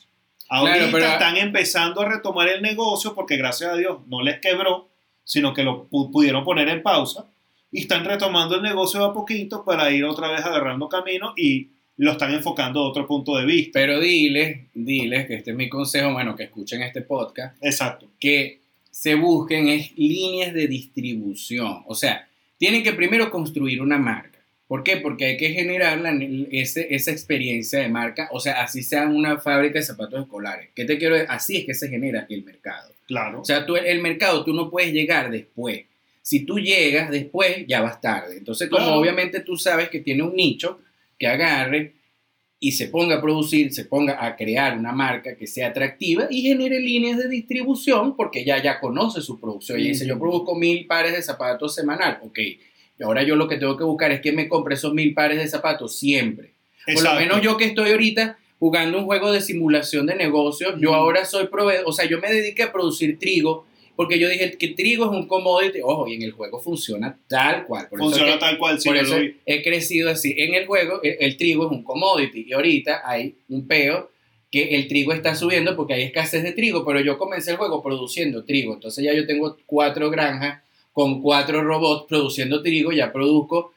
Ahorita Claro, pero- están empezando a retomar el negocio porque gracias a Dios no les quebró, sino que lo pu- pudieron poner en pausa. y están retomando el negocio a poquito para ir otra vez agarrando camino y lo están enfocando a otro punto de vista. Pero diles, diles, que este es mi consejo, bueno, que escuchen este podcast, Exacto. que se busquen es líneas de distribución. O sea, tienen que primero construir una marca. ¿Por qué? Porque hay que generar la- ese- esa experiencia de marca, o sea, así sea una fábrica de zapatos escolares. ¿Qué te quiero decir? Así es que se genera el mercado. Claro. O sea, tú, el mercado tú no puedes llegar después. Si tú llegas después, ya vas tarde. Entonces, como Claro. obviamente tú sabes que tiene un nicho que agarre y se ponga a producir, se ponga a crear una marca que sea atractiva y genere líneas de distribución porque ya, ya conoce su producción. Y dice, yo produzco mil pares de zapatos semanal. Ok, y ahora yo lo que tengo que buscar es que me compre esos mil pares de zapatos siempre. Por lo menos yo que estoy ahorita jugando un juego de simulación de negocios, yo ahora soy proveedor, o sea, yo me dediqué a producir trigo, porque yo dije que trigo es un commodity, ojo, y en el juego funciona tal cual. Por eso Funciona que- tal cual, sí, por eso lo he crecido así. En el juego, el, el trigo es un commodity, y ahorita hay un peo que el trigo está subiendo porque hay escasez de trigo, pero yo comencé el juego produciendo trigo, entonces ya yo tengo cuatro granjas con cuatro robots produciendo trigo, ya produzco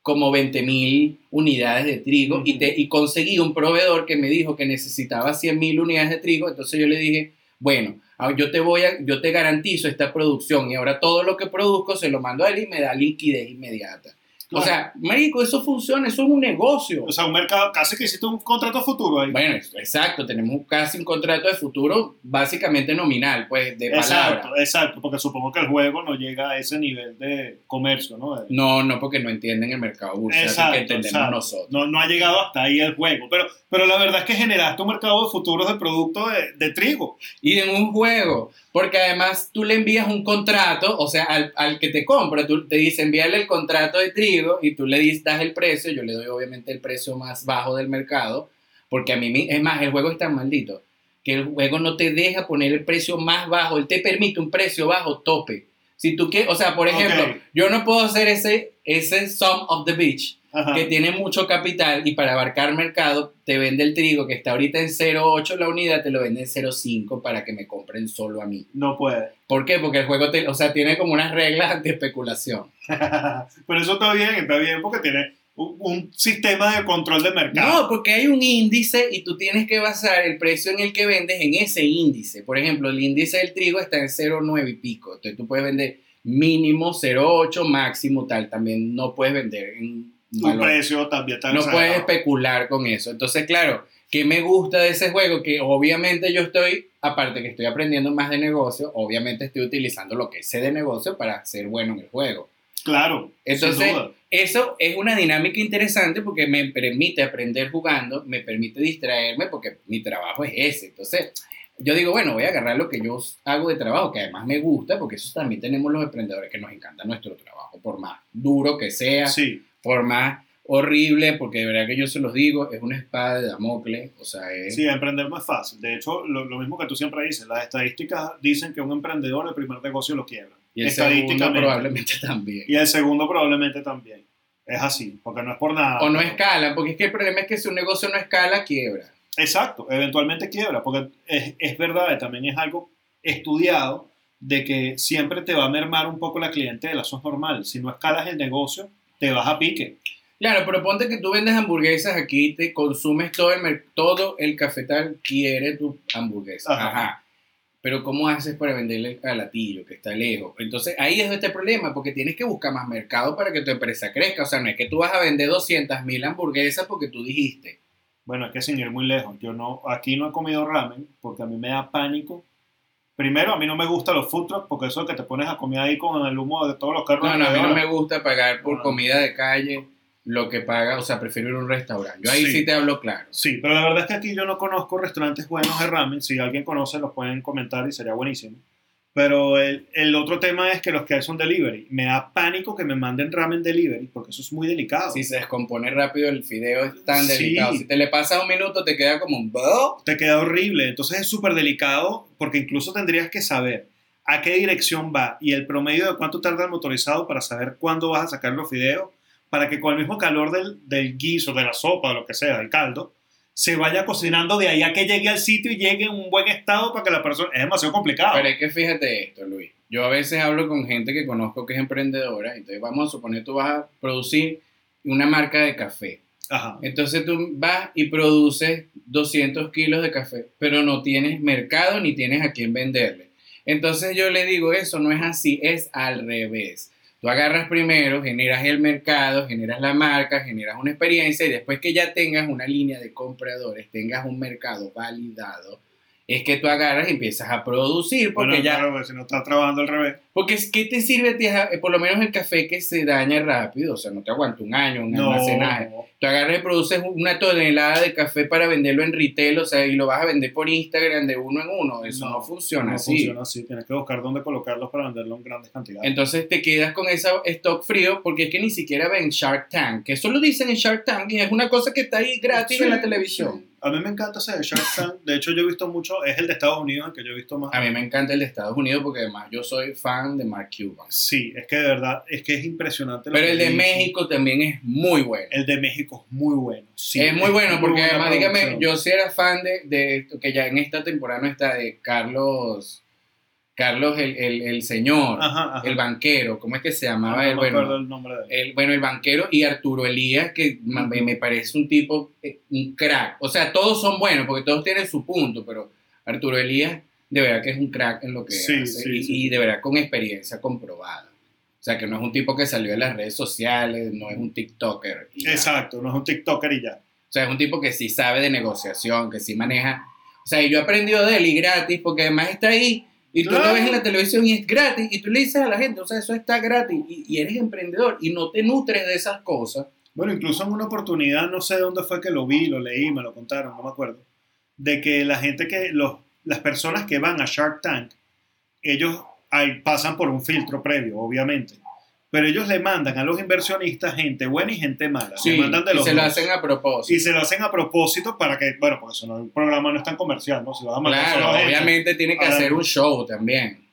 como 20 mil unidades de trigo y, te, y conseguí un proveedor que me dijo que necesitaba 100 mil unidades de trigo, entonces yo le dije, bueno, ah, yo te voy a, yo te garantizo esta producción y ahora todo lo que produzco se lo mando a él y me da liquidez inmediata. O sea, marico, eso funciona, eso es un negocio. O sea, un mercado, casi que hiciste un contrato futuro ahí. Bueno, exacto, tenemos casi un contrato de futuro básicamente nominal, pues, de palabra. exacto, exacto, porque supongo que el juego no llega a ese nivel de comercio, ¿no? De- No, no, porque no entienden el mercado bursátil Exacto, que entendemos exacto. nosotros. No, no ha llegado hasta ahí el juego. Pero, pero la verdad es que generaste un mercado de futuros de productos de, de trigo. Y en un juego, porque además tú le envías un contrato, o sea, al, al que te compra, tú te dice envíale el contrato de trigo y tú le das el precio, yo le doy obviamente el precio más bajo del mercado, porque a mí, es más, el juego es tan maldito que el juego no te deja poner el precio más bajo, él te permite un precio bajo tope. Si tú quieres, o sea, por ejemplo, yo no puedo hacer ese, ese Sum of the Beach, Ajá. que tiene mucho capital y para abarcar mercado te vende el trigo que está ahorita en 0.8 la unidad, te lo vende en 0.5 para que me compren solo a mí. No puede. ¿Por qué? Porque el juego, te, o sea, tiene como unas reglas de especulación. pero eso está bien, está bien, porque tiene un, sistema de control de mercado. No, porque hay un índice y tú tienes que basar el precio en el que vendes en ese índice. Por ejemplo, el índice del trigo está en 0.9 y pico. Entonces tú puedes vender mínimo 0.8, máximo tal. También no puedes vender en un precio también está no puedes especular con eso. Entonces, claro, ¿qué me gusta de ese juego? Que obviamente yo estoy, aparte que estoy aprendiendo más de negocio, obviamente estoy utilizando lo que sé de negocio para ser bueno en el juego. Claro, Entonces, sin duda. Eso es una dinámica interesante porque me permite aprender jugando, me permite distraerme porque mi trabajo es ese. Entonces, yo digo, bueno, voy a agarrar lo que yo hago de trabajo, que además me gusta, porque eso también tenemos los emprendedores que nos encanta nuestro trabajo, por más duro que sea, Sí, por más horrible, porque de verdad que yo se los digo, es una espada de Damocles, o sea, es... sí, emprender no es fácil. De hecho, lo, lo mismo que tú siempre dices, las estadísticas dicen que un emprendedor el primer negocio lo quiebra. Y el segundo probablemente también. Y el segundo probablemente también. Es así, porque no es por nada. O no escala, porque es que el problema es que si un negocio no escala, quiebra. Exacto, eventualmente quiebra, porque es, es verdad, también es algo estudiado de que siempre te va a mermar un poco la clientela, eso es normal. Si no escalas el negocio, te vas a pique. Claro, pero ponte que tú vendes hamburguesas aquí, te consumes todo el, todo el cafetal quiere tu hamburguesa. Ajá. Ajá. Pero ¿cómo haces para venderle a Latillo, que está lejos? Entonces ahí es este problema, porque tienes que buscar más mercado para que tu empresa crezca. O sea, no es que tú vas a vender 200 mil hamburguesas porque tú dijiste. Bueno, es que sin ir muy lejos, yo no, aquí no he comido ramen porque a mí me da pánico. Primero, a mí no me gustan los food trucks porque eso que te pones a comer ahí con el humo de todos los carros. No, no, a mí no me gusta pagar por comida de calle lo que paga, o sea, prefiero ir a un restaurante. Yo ahí Sí. sí te hablo claro. Sí, pero la verdad es que aquí yo no conozco restaurantes buenos de ramen. Si alguien conoce, los pueden comentar y sería buenísimo. Pero el, el otro tema es que los que hay son delivery. Me da pánico que me manden ramen delivery porque eso es muy delicado. Si se descompone rápido el fideo es tan Sí. delicado. Si te le pasa un minuto te queda como un... Te queda horrible. Entonces es súper delicado porque incluso tendrías que saber a qué dirección va y el promedio de cuánto tarda el motorizado para saber cuándo vas a sacar los fideos para que con el mismo calor del, del guiso, de la sopa, de lo que sea, del caldo, se vaya cocinando de ahí a que llegue al sitio y llegue en un buen estado para que la persona... Es demasiado complicado. Pero es que fíjate esto, Luis. Yo a veces hablo con gente que conozco que es emprendedora, entonces vamos a suponer tú vas a producir una marca de café. Ajá. Entonces tú vas y produces 200 kilos de café, pero no tienes mercado ni tienes a quién venderle. Entonces yo le digo, eso no es así, es al revés. Tú agarras primero, generas el mercado, generas la marca, generas una experiencia y después que ya tengas una línea de compradores, tengas un mercado validado, es que tú agarras y empiezas a producir porque Bueno, ya... claro, porque si no está trabajando al revés. Porque es que te sirve, a ti, eh, por lo menos el café que se daña rápido, o sea, no te aguanta un año, un No, almacenaje. Tú agarras y produces una tonelada de café para venderlo en retail, o sea, y lo vas a vender por Instagram de uno en uno. Eso no, funciona no así. funciona así. Tienes que buscar dónde colocarlos para venderlo en grandes cantidades. Entonces te quedas con ese stock frío porque es que ni siquiera ven Shark Tank, que eso lo dicen en Shark Tank y es una cosa que está ahí gratis Sí, en la televisión. sí. A mí me encanta ese de Shark Tank. De hecho, yo he visto mucho, es el de Estados Unidos, el que yo he visto más. A mí me encanta el de Estados Unidos porque además yo soy fan de Mark Cuban. Sí, es que de verdad, es que es impresionante. lo Pero que el de. México también es muy bueno. El de México es muy bueno. sí, es muy bueno porque además, dígame, yo sí era fan de, de esto, que ya en esta temporada no está de Carlos, Carlos el, el, el señor, Ajá, ajá. el banquero, ¿cómo es que se No llamaba me él? acuerdo Bueno, el nombre de él. el, bueno, el banquero y Arturo Elías, que me, me parece un tipo, eh, un crack. O sea, todos son buenos porque todos tienen su punto, pero Arturo Elías de verdad que es un crack en lo que Sí, hace sí, y, sí. y de verdad con experiencia comprobada. O sea, que no es un tipo que salió de las redes sociales, no es un TikToker. y. Exacto, no es un TikToker y ya. O sea, es un tipo que sí sabe de negociación, que sí maneja. O sea, y yo he aprendido de él y gratis, porque además está ahí y tú lo ves en la televisión y es gratis y tú le dices a la gente, o sea, eso está gratis y, y eres emprendedor y no te nutres de esas cosas. Bueno, incluso en una oportunidad, no sé de dónde fue que lo vi, lo leí, me lo contaron, no me acuerdo, de que la gente que, los, las personas que van a Shark Tank, ellos pasan por un filtro previo, obviamente. Pero ellos le mandan a los inversionistas gente buena y gente mala. Sí, mandan de y los se lo dos. hacen a propósito. Y se lo hacen a propósito para que, bueno, porque eso no, el programa no es tan comercial, ¿no? Si vas a mandar Claro, gente. obviamente tiene que Ahora- hacer un show también.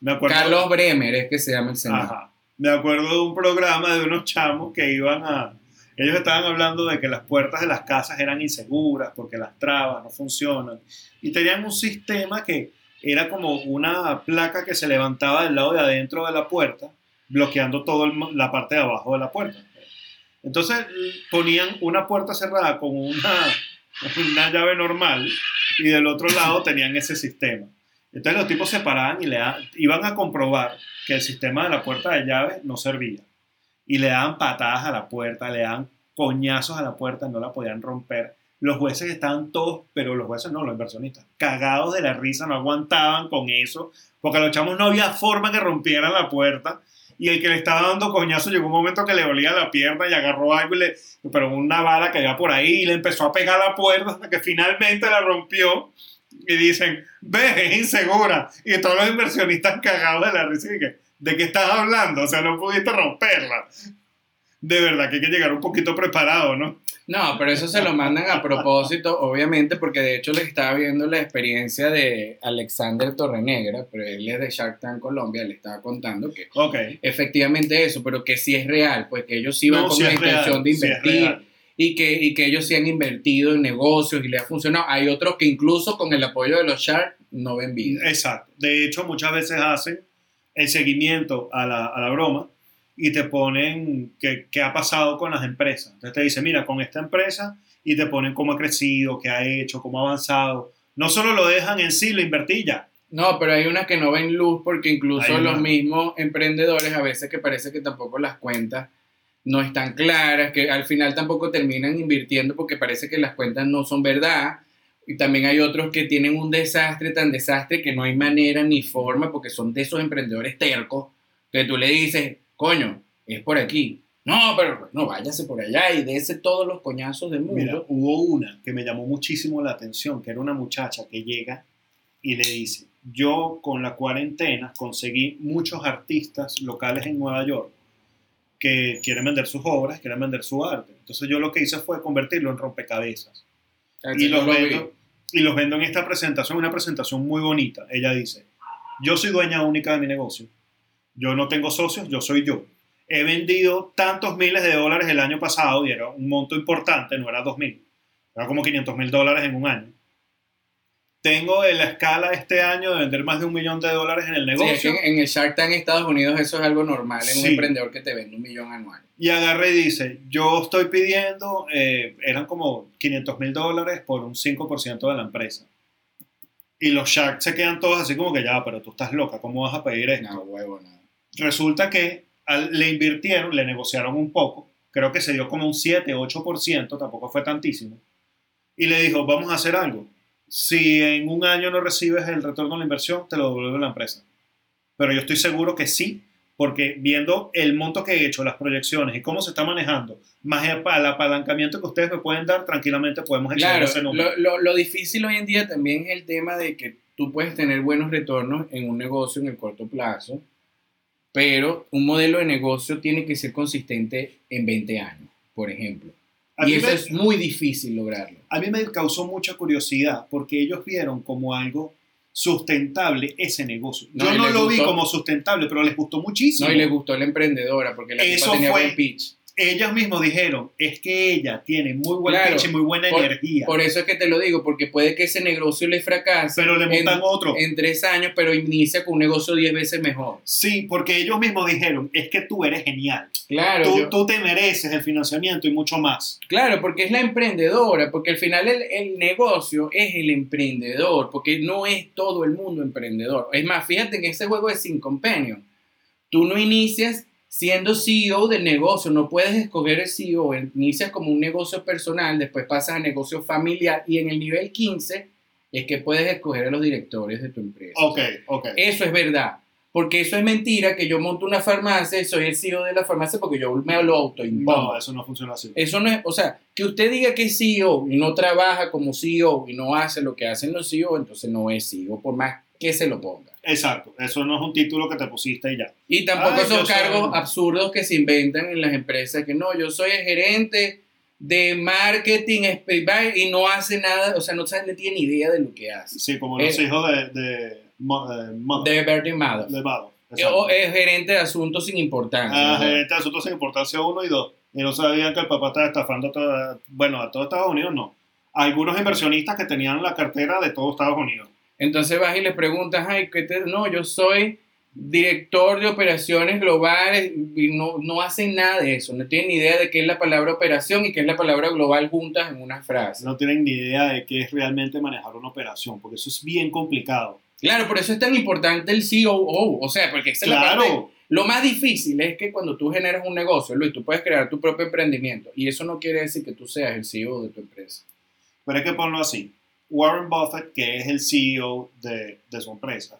Me acuerdo, Carlos Bremer es que se llama el señor. Ajá. Me acuerdo de un programa de unos chamos que iban a... Ellos estaban hablando de que las puertas de las casas eran inseguras porque las trabas no funcionan. Y tenían un sistema que era como una placa que se levantaba del lado de adentro de la puerta, bloqueando toda la parte de abajo de la puerta. Entonces ponían una puerta cerrada con una, una llave normal y del otro lado tenían ese sistema. Entonces los tipos se paraban y le da- iban a comprobar que el sistema de la puerta de llaves no servía. Y le daban patadas a la puerta, le daban coñazos a la puerta, no la podían romper. Los jueces estaban todos, pero los jueces no, los inversionistas, cagados de la risa, no aguantaban con eso, porque a los chamos no había forma que rompieran la puerta. Y el que le estaba dando coñazo llegó un momento que le olía la pierna y agarró algo, y pero una bala que había por ahí y le empezó a pegar la puerta hasta que finalmente la rompió. Y dicen, ve, es insegura. Y todos los inversionistas cagados de la risa. Y ¿De qué estás hablando? O sea, no pudiste romperla. De verdad que hay que llegar un poquito preparado, ¿no? No, pero eso se lo mandan a propósito, obviamente, porque de hecho les estaba viendo la experiencia de Alexander Torrenegra, pero él es de Shark Tank Colombia, le estaba contando que Ok. efectivamente eso, pero que sí es real, pues que ellos sí van No, con sí la es real, intención de invertir y, que, y que ellos sí han invertido en negocios y les ha funcionado. Hay otros que incluso con el apoyo de los Shark no ven vida. Exacto. De hecho, muchas veces hacen el seguimiento a la, a la broma y te ponen qué, qué ha pasado con las empresas. Entonces te dicen, mira, con esta empresa y te ponen cómo ha crecido, qué ha hecho, cómo ha avanzado. No solo lo dejan en sí, lo invertí ya. No, pero hay unas que no ven luz porque incluso los mismos emprendedores a veces que parece que tampoco las cuentas no están claras, que al final tampoco terminan invirtiendo porque parece que las cuentas no son verdad. Y también hay otros que tienen un desastre tan desastre que no hay manera ni forma porque son de esos emprendedores tercos que tú le dices, coño, es por aquí. No, pero no, váyase por allá y dése todos los coñazos del mundo. Mira, hubo una que me llamó muchísimo la atención, que era una muchacha que llega y le dice, yo con la cuarentena conseguí muchos artistas locales en Nueva York que quieren vender sus obras, quieren vender su arte. Entonces yo lo que hice fue convertirlo en rompecabezas. Así Y los, lo vi. vendo, y los vendo en esta presentación, una presentación muy bonita. Ella dice, yo soy dueña única de mi negocio. Yo no tengo socios, yo soy yo. He vendido tantos miles de dólares el año pasado y era un monto importante, no era dos mil, era como 500 mil dólares en un año. tengo la escala este año de vender más de un millón de dólares en el Sí, es negocio. que en el Shark Tank en Estados Unidos eso es algo normal en un emprendedor que te vende un millón anual. Y agarra y dice, yo estoy pidiendo, eh, eran como 500 mil dólares por un 5% de la empresa. Y los Sharks se quedan todos así como que ya, pero tú estás loca, ¿cómo vas a pedir esto? No, huevo, no. Resulta que al- le invirtieron, le negociaron un poco, creo que se dio como un 7, 8%, tampoco fue tantísimo. Y le dijo, vamos a hacer algo. Si en un año no recibes el retorno de la inversión, te lo devuelve la empresa. Pero yo estoy seguro que sí, porque viendo el monto que he hecho, las proyecciones y cómo se está manejando, más el el apalancamiento que ustedes me pueden dar, tranquilamente podemos echar Claro, ese número. lo, lo- lo difícil hoy en día también es el tema de que tú puedes tener buenos retornos en un negocio en el corto plazo, pero un modelo de negocio tiene que ser consistente en 20 años, por ejemplo. A Y eso me- es muy difícil lograrlo. a mí me causó mucha curiosidad porque ellos vieron como algo sustentable ese negocio. No, Yo no les lo vi como sustentable, pero les gustó muchísimo. No, y le gustó la emprendedora porque la Eso tipa tenía fue- buen pitch. Ellos mismos dijeron, es que ella tiene muy buen Claro, pitch y muy buena por- energía, Por eso es que te lo digo, porque puede que ese negocio le fracase pero le montan en, otro. en tres años, pero inicia con un negocio 10 veces mejor. Sí, porque ellos mismos dijeron, es que tú eres genial. Claro, Tú, yo- tú te mereces el financiamiento y mucho más. Claro, porque es la emprendedora, porque al final el, el negocio es el emprendedor, porque no es todo el mundo emprendedor. Es más, fíjate que ese juego es sin compenio. Tú no inicias siendo CEO del negocio, no puedes escoger el CEO, inicias como un negocio personal, después pasas a negocio familiar y en el nivel 15 es que puedes escoger a los directores de tu empresa. Ok, ok. Eso es verdad. Porque eso es mentira que yo monto una farmacia y soy el CEO de la farmacia porque yo me lo autoimpongo. No, eso no funciona así. Eso no es, o sea, que usted diga que es CEO y no trabaja como CEO y no hace lo que hacen los CEO, entonces no es CEO, por más que se lo ponga. Exacto, eso no es un título que te pusiste y ya. Y tampoco Ay, esos soy- cargos absurdos que se inventan en las empresas, que no, yo soy el gerente de marketing y no hace nada, o sea, no, no tiene ni idea de lo que hace. Sí, como los Eh, hijos de, de, de Mo- De Bertie Madoff. de Madoff. O Exacto. es gerente de asuntos sin importancia. Ah, o sea, gerente de asuntos sin importancia uno y dos. Y no sabían que el papá estaba estafando a toda, bueno, a todo Estados Unidos, no. Algunos inversionistas que tenían la cartera de todo Estados Unidos. Entonces vas y le preguntas, ay, ¿qué te... no, yo soy director de operaciones globales y no, no hacen nada de eso, no tienen ni idea de qué es la palabra operación y qué es la palabra global juntas en una frase. No tienen ni idea de qué es realmente manejar una operación, porque eso es bien complicado. Claro, por eso es tan importante el COO, o sea, porque esa es la parte- Claro, Lo más difícil es que cuando tú generas un negocio, Luis, tú puedes crear tu propio emprendimiento y eso no quiere decir que tú seas el CEO de tu empresa. pero hay que ponerlo así. Warren Buffett, que es el CEO de, de su empresa,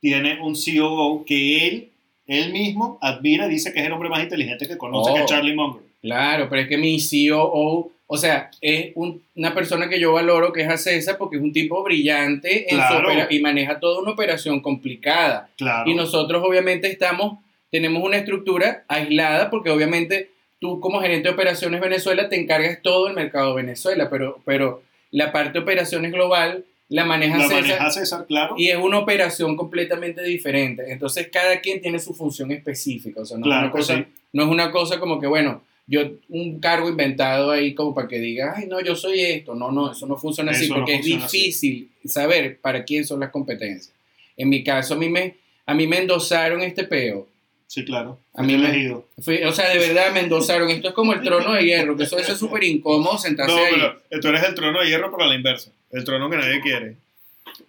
tiene un COO que él, él mismo admira, dice que es el hombre más inteligente que conoce, Oh. que es Charlie Munger. Claro, pero es que mi COO, o sea, es un- una persona que yo valoro que es a César porque es un tipo brillante en su Claro. opera- y maneja toda una operación complicada. Claro. Y nosotros obviamente estamos, tenemos una estructura aislada porque obviamente tú como gerente de operaciones Venezuela te encargas todo el mercado de Venezuela, pero, pero la parte de operaciones global la maneja la César maneja César, claro. y es una operación completamente diferente. Entonces cada quien tiene su función específica, o sea, no, Claro es, una cosa, sí. no es una cosa como que, bueno, yo un cargo inventado ahí como para que diga, ay, no, yo soy esto. No, no, eso no funciona así no porque funciona es así. difícil saber para quién son las competencias. En mi caso, a mí me, a mí me endosaron este peo. Sí, claro. A mí me- elegido. Fui- o sea, de verdad me endosaron. Esto es como el trono de hierro, que eso es súper incómodo sentarse No, ahí. pero tú eres el trono de hierro, pero a la inversa. El trono que nadie quiere.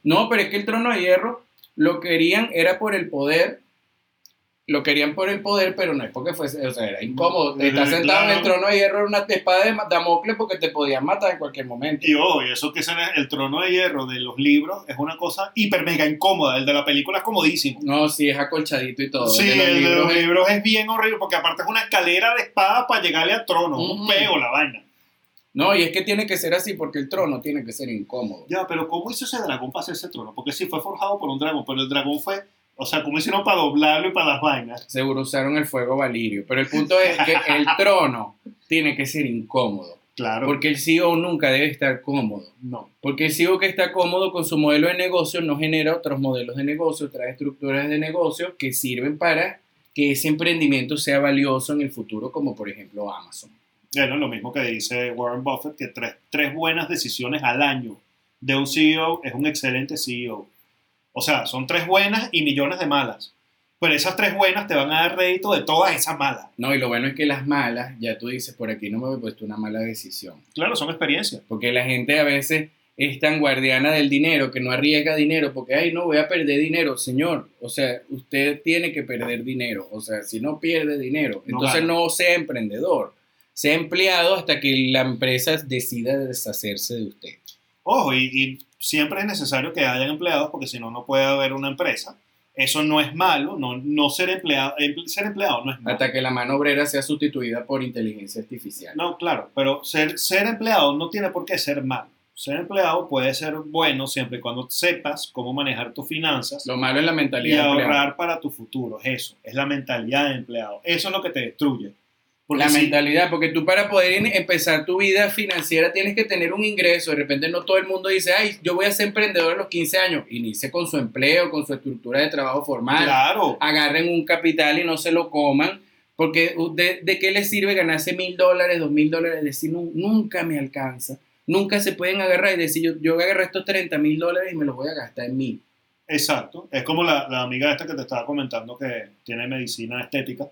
No, pero es que el trono de hierro lo querían, era por el poder. Lo querían por el poder, pero no es porque fuese, o sea, era incómodo. Eh, Estás sentado en el trono de hierro en una espada de Damocles porque te podían matar en cualquier momento. Y ojo, y eso que es el trono de hierro de los libros es una cosa hiper mega incómoda. El de la película es comodísimo. No, sí, es acolchadito y todo. Sí, De los el de libros los es- libros es bien horrible porque aparte es una escalera de espada para llegarle al trono. Un pego la vaina. No, y es que tiene que ser así porque el trono tiene que ser incómodo. Ya, pero ¿cómo hizo ese dragón para hacer ese trono? Porque sí fue forjado por un dragón, pero el dragón fue, o sea, ¿cómo hicieron para doblarlo y para las vainas? Seguro usaron el fuego valirio. Pero el punto es que el trono tiene que ser incómodo. Claro. Porque el CEO nunca debe estar cómodo. no. Porque el CEO que está cómodo con su modelo de negocio no genera otros modelos de negocio, otras estructuras de negocio que sirven para que ese emprendimiento sea valioso en el futuro, como por ejemplo Amazon. Bueno, lo mismo que dice Warren Buffett, que tres, tres buenas decisiones al año de un CEO es un excelente CEO. O sea, son tres buenas y millones de malas. Pero esas tres buenas te van a dar rédito de todas esas malas. No, y lo bueno es que las malas, ya tú dices, por aquí no me he puesto una mala decisión. Claro, son experiencias. Porque la gente a veces es tan guardiana del dinero que no arriesga dinero porque, ay, no, voy a perder dinero. Señor, o sea, usted tiene que perder dinero. O sea, si no pierde dinero, No entonces gana. no sea emprendedor. Sea empleado hasta que la empresa decida deshacerse de usted. Ojo, y, y siempre es necesario que hayan empleados porque si no, no puede haber una empresa. Eso no es malo, no, no ser, empleado, em- ser empleado no es malo. Hasta que la mano obrera sea sustituida por inteligencia artificial. No, claro, pero ser, ser empleado no tiene por qué ser malo. Ser empleado puede ser bueno siempre y cuando sepas cómo manejar tus finanzas Lo malo es la y mentalidad de empleado. ahorrar para tu futuro. Es Eso, es la mentalidad de empleado. Eso es lo que te destruye. Porque la mentalidad, porque tú para poder empezar tu vida financiera tienes que tener un ingreso. De repente no todo el mundo dice, ay, yo voy a ser emprendedor a los 15 años. Inicie con su empleo, con su estructura de trabajo formal. Claro, Agarren un capital y no se lo coman. Porque de, de qué les sirve ganarse mil dólares, dos mil dólares? Decir, "Nu- nunca me alcanza. Nunca se pueden agarrar y decir, yo, yo agarré estos 30 mil dólares y me los voy a gastar en mí. exacto. Es como la, la amiga esta que te estaba comentando que tiene medicina estética,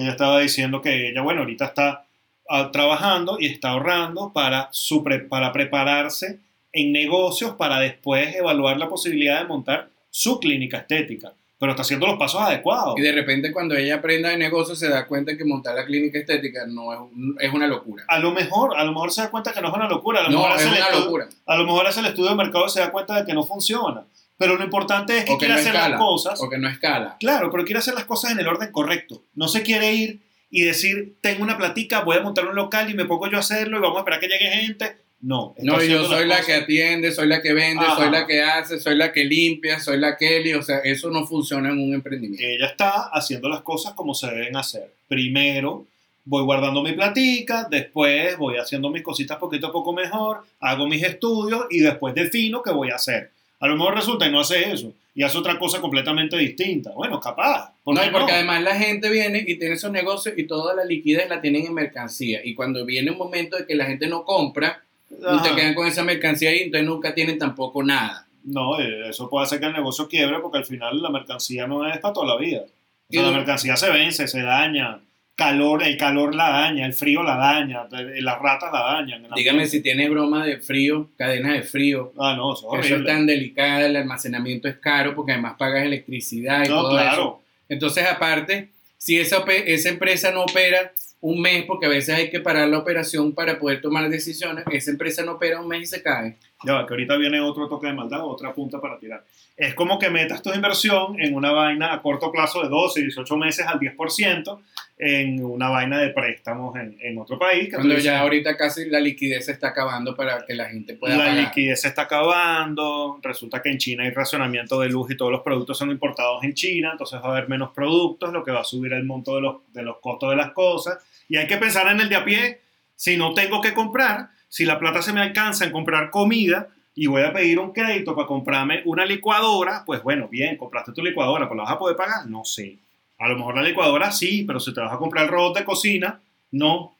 ella estaba diciendo que ella, bueno, ahorita está ah, trabajando y está ahorrando para, su pre- para prepararse en negocios para después evaluar la posibilidad de montar su clínica estética. Pero está haciendo los pasos adecuados. Y de repente cuando ella aprenda de negocio se da cuenta que montar la clínica estética no es, un- es una locura. A lo mejor, a lo mejor se da cuenta que no es una locura. A lo, No, mejor, es hace el una estudio, locura. a lo mejor hace el estudio de mercado y se da cuenta de que no funciona. Pero lo importante es que O que quiere no hacer escala. las cosas. Porque no escala. Claro, pero quiere hacer las cosas en el orden correcto. No se quiere ir y decir, tengo una platica, voy a montar un local y me pongo yo a hacerlo y vamos a esperar que llegue gente. No. No, yo soy la que cosas. atiende, soy la que vende, Ajá. soy la que hace, soy la que limpia, soy la Kelly. O sea, eso no funciona en un emprendimiento. Ella está haciendo las cosas como se deben hacer. Primero voy guardando mi platica, después voy haciendo mis cositas poquito a poco mejor, hago mis estudios y después defino qué voy a hacer. A lo mejor resulta y no hace eso y hace otra cosa completamente distinta. Bueno, capaz. ¿por No, y porque no? además la gente viene y tiene esos negocios y toda la liquidez la tienen en mercancía. Y cuando viene un momento de que la gente no compra, Ajá. te quedan con esa mercancía y entonces nunca tienen tampoco nada. No, eh, eso puede hacer que el negocio quiebre porque al final la mercancía no es para toda la vida. O Y sea, la mercancía se vence, se daña. Calor, el calor la daña, el frío la daña, eh, las ratas la dañan. Dígame si tiene broma de frío, cadenas de frío. Ah, no, eso es Eso es tan delicada, el almacenamiento es caro porque además pagas electricidad y No, todo eso. claro. Entonces, aparte, si esa, esa empresa no opera un mes, porque a veces hay que parar la operación para poder tomar decisiones, esa empresa no opera un mes y se cae. Ya va, que ahorita viene otro toque de maldad, otra punta para tirar. Es como que metas tu inversión en una vaina a corto plazo de 12, 18 meses al 10% en una vaina de préstamos en, en otro país. que Cuando ya ahorita casi la liquidez se está acabando para que la gente pueda la pagar. liquidez se está acabando, resulta que en China hay racionamiento de luz y todos los productos son importados en China, entonces va a haber menos productos, lo que va a subir el monto de los, de los costos de las cosas. Y hay que pensar en el de a pie, si no tengo que comprar, si la plata se me alcanza en comprar comida y voy a pedir un crédito para comprarme una licuadora, pues bueno, bien, compraste tu licuadora, ¿pero la vas a poder pagar? No sé. A lo mejor la licuadora sí, pero si te vas a comprar el robot de cocina, no.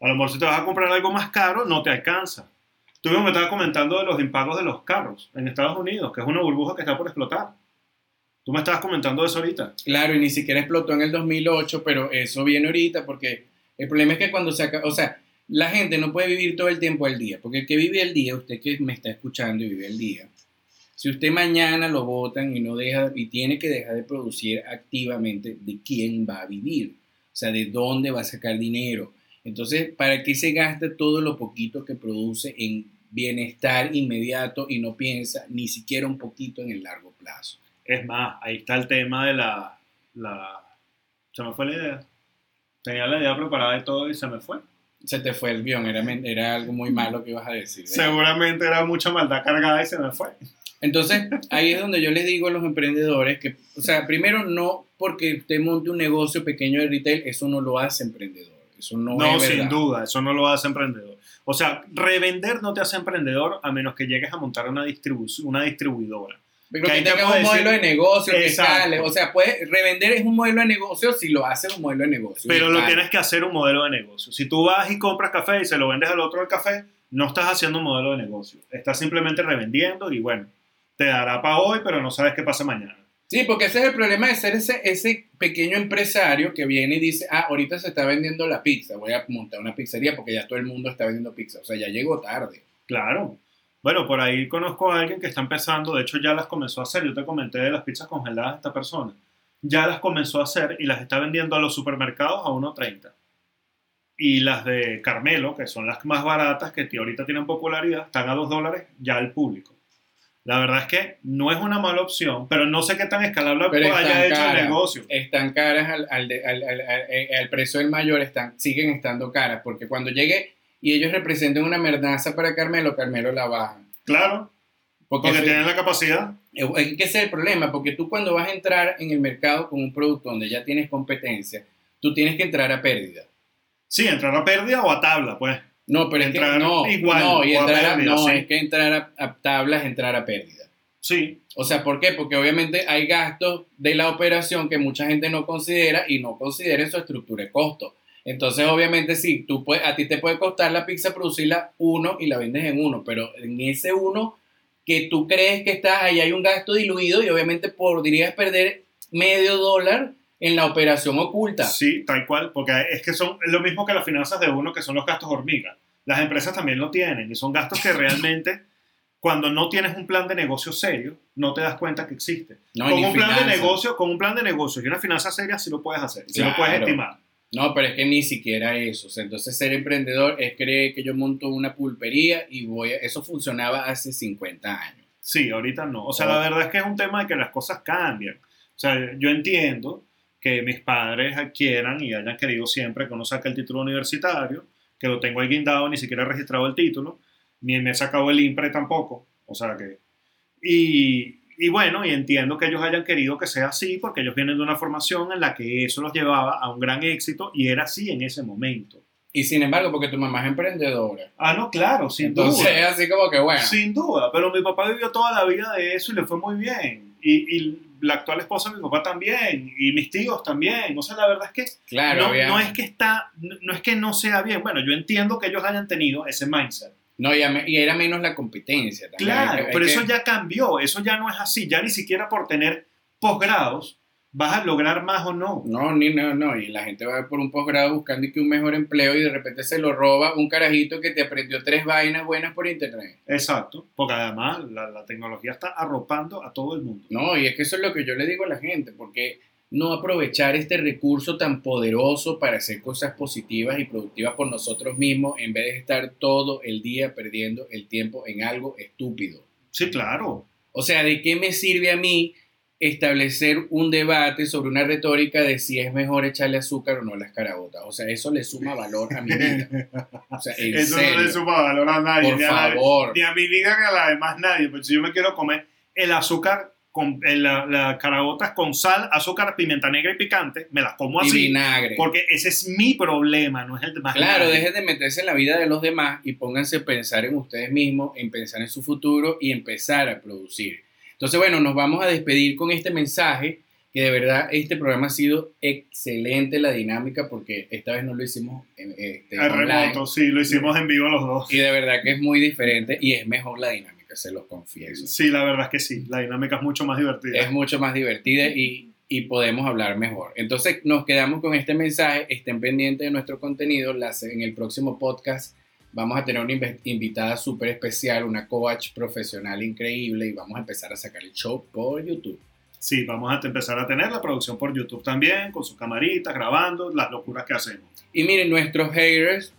A lo mejor si te vas a comprar algo más caro, no te alcanza. Tú me estabas comentando de los impagos de los carros en Estados Unidos, que es una burbuja que está por explotar. Tú me estabas comentando eso ahorita. Claro, y ni siquiera explotó en el 2008, pero eso viene ahorita porque el problema es que cuando se acaba, o sea, la gente no puede vivir todo el tiempo al día, porque el que vive el día, usted que me está escuchando y vive el día, si usted mañana lo votan y no deja y tiene que dejar de producir activamente, ¿de quién va a vivir? O sea, ¿de dónde va a sacar dinero? Entonces, ¿para qué se gasta todo lo poquito que produce en bienestar inmediato y no piensa ni siquiera un poquito en el largo plazo? Es más, ahí está el tema de la... Se me fue la idea. Tenía la idea preparada y todo y se me fue. Se te fue el guion, era, era algo muy malo que ibas a decir. ¿eh? Seguramente era mucha maldad cargada y se me fue. Entonces, ahí es donde yo les digo a los emprendedores que, o sea, primero no porque usted monte un negocio pequeño de retail, eso no lo hace emprendedor. Eso no, No, es sin verdad. duda, eso no lo hace emprendedor. O sea, revender no te hace emprendedor a menos que llegues a montar una, distribu una distribuidora. Pero Que que ahí te tenga puedo un modelo de negocio que Exacto. escale. O sea, puede, revender es un modelo de negocio si lo hace un modelo de negocio. Pero lo tienes que hacer un modelo de negocio. Si tú vas y compras café y se lo vendes al otro el café, no estás haciendo un modelo de negocio. Estás simplemente revendiendo y bueno, te dará para hoy, pero no sabes qué pasa mañana. Sí, porque ese es el problema de ser ese, ese pequeño empresario que viene y dice, ah, ahorita se está vendiendo la pizza, voy a montar una pizzería porque ya todo el mundo está vendiendo pizza. O sea, ya llegó tarde. Claro. Bueno, por ahí conozco a alguien que está empezando, de hecho ya las comenzó a hacer, yo te comenté de las pizzas congeladas de esta persona, ya las comenzó a hacer y las está vendiendo a los supermercados a 1.30. Y las de Carmelo, que son las más baratas, que ahorita tienen popularidad, están a 2 dólares ya al público. La verdad es que no es una mala opción, pero no sé qué tan escalable Pero haya están hecho el negocio. Están caras al, al, al- al- al- al precio del mayor, están, siguen estando caras, porque cuando llegue y ellos representen una merdaza para Carmelo, Carmelo la baja. Claro, Porque, porque tienen la capacidad. es que ese es el problema, porque tú cuando vas a entrar en el mercado con un producto donde ya tienes competencia, tú tienes que entrar a pérdida. Sí, entrar a pérdida o a tabla, pues. No, pero es que Entrar no, igual, no, y a entrar a- pérdida, no, sí. es que entrar a, a tablas, entrar a pérdida. Sí, O sea, ¿por qué? Porque obviamente hay gastos de la operación que mucha gente no considera y no considera en su estructura de costo. Entonces, obviamente, sí, tú puedes, a ti te puede costar la pizza producirla uno y la vendes en uno, pero en ese uno que tú crees que estás ahí hay un gasto diluido y obviamente podrías perder medio dólar en la operación oculta. sí, tal cual, porque es que son lo mismo que las finanzas de uno, que son los gastos hormiga. Las empresas también lo tienen y son gastos que realmente, cuando no tienes un plan de negocio serio, no te das cuenta que existe. No, con un plan de negocio, con un plan de negocio y una finanza seria sí lo puedes hacer, sí lo puedes estimar. No, pero es que ni siquiera eso. O sea, entonces ser emprendedor es creer que yo monto una pulpería y voy a... Eso funcionaba hace 50 años. Sí, ahorita no. O sea, Oh. la verdad es que es un tema de que las cosas cambian. O sea, yo entiendo que mis padres quieran y hayan querido siempre que uno saque el título universitario, que lo tengo ahí guindado, ni siquiera he registrado el título, ni me he sacado el IMPRE tampoco. O sea que... Y, y bueno, y entiendo que ellos hayan querido que sea así porque ellos vienen de una formación en la que eso los llevaba a un gran éxito y era así en ese momento. Y sin embargo, porque tu mamá es emprendedora. Ah, no, claro, sin Entonces duda. es así como que bueno. Sin duda, pero mi papá vivió toda la vida de eso y le fue muy bien. Y, y la actual esposa de mi papá también, y mis tíos también. O sea, la verdad es que Claro, no, no es que está, no es que no sea bien. Bueno, yo entiendo que ellos hayan tenido ese mindset. No, y, a me- y era menos la competencia también. Claro, hay pero que- eso ya cambió, eso ya no es así. Ya ni siquiera por tener posgrados vas a lograr más o no. No, ni no, no. Y la gente va por un posgrado buscando que un mejor empleo y de repente se lo roba un carajito que te aprendió tres vainas buenas por internet. Exacto, porque además la, la tecnología está arropando a todo el mundo. No, y es que eso es lo que yo le digo a la gente, porque no aprovechar este recurso tan poderoso para hacer cosas positivas y productivas por nosotros mismos en vez de estar todo el día perdiendo el tiempo en algo estúpido. Sí, claro. O sea, ¿de qué me sirve a mí establecer un debate sobre una retórica de si es mejor echarle azúcar o no a las carabotas? O sea, eso le suma valor a mi vida. O sea, en Eso no le suma valor a nadie. por ni a la- favor. ni a mi vida ni a la de más nadie. Pues si yo me quiero comer el azúcar, con el- la, la carabotas con sal, azúcar, pimienta negra y picante, me las como Y así. vinagre. Porque ese es mi problema, no es el de más Claro, nadie. dejen de meterse en la vida de los demás y pónganse a pensar en ustedes mismos, en pensar en su futuro y empezar a producir. Entonces, bueno, nos vamos a despedir con este mensaje, que de verdad este programa ha sido excelente la dinámica porque esta vez no lo hicimos en- este, El online. remoto, sí, lo hicimos en vivo los dos. Y de verdad que es muy diferente y es mejor la dinámica, se los confieso. Sí, la verdad es que sí, la dinámica es mucho más divertida. Es mucho más divertida y, y podemos hablar mejor. Entonces nos quedamos con este mensaje, estén pendientes de nuestro contenido, las- en el próximo podcast vamos a tener una invitada súper especial, una coach profesional increíble y vamos a empezar a sacar el show por YouTube. Sí, vamos a empezar a tener la producción por YouTube también, con sus camaritas, grabando las locuras que hacemos. Y miren, nuestros haters,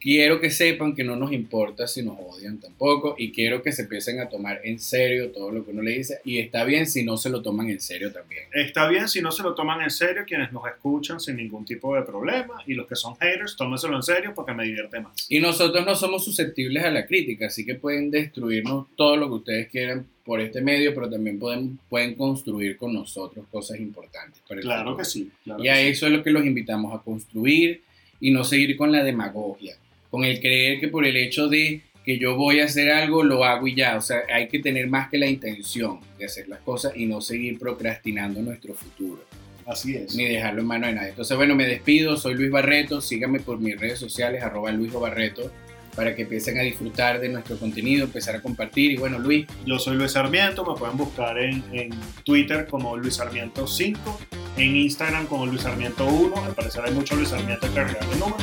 quiero que sepan que no nos importa si nos odian tampoco y quiero que se empiecen a tomar en serio todo lo que uno le dice y está bien si no se lo toman en serio también. Está bien si no se lo toman en serio quienes nos escuchan sin ningún tipo de problema y los que son haters, tómenselo en serio porque me divierte más. Y nosotros no somos susceptibles a la crítica, así que pueden destruirnos todo lo que ustedes quieran por este medio, pero también pueden, pueden construir con nosotros cosas importantes. para Claro que sí. claro Y a sí. eso es lo que los invitamos a construir y no seguir con la demagogia, con el creer que por el hecho de que yo voy a hacer algo, lo hago y ya. O sea, hay que tener más que la intención de hacer las cosas y no seguir procrastinando nuestro futuro, Así es. ni dejarlo en manos de nadie. Entonces, bueno, me despido, soy Luis Barreto, síganme por mis redes sociales, arroba Luis. Barreto, para que empiecen a disfrutar de nuestro contenido, empezar a compartir. Y bueno, Luis. Yo soy Luis Sarmiento, me pueden buscar en, en Twitter como Luis Sarmiento 5, en Instagram como Luis Sarmiento 1, al parecer hay mucho Luis Sarmiento que el número.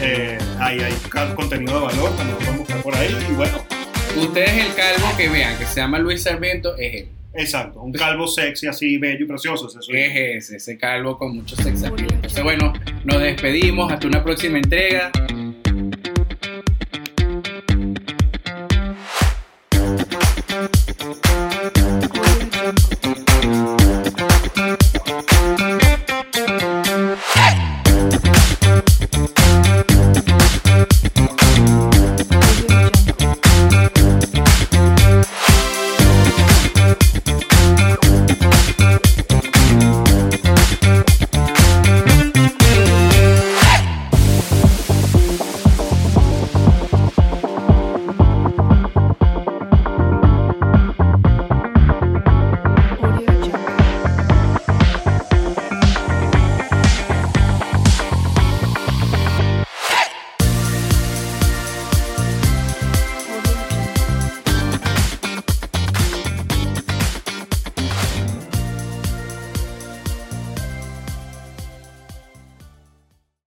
Eh, ahí hay contenido de valor, también lo pueden buscar por ahí. Y bueno. Ustedes el calvo que vean, que se llama Luis Sarmiento, es él. Exacto, un calvo sexy así, bello y precioso. Ese es ese, ese calvo con mucho sex appeal. Entonces, bueno, nos despedimos. Hasta una próxima entrega.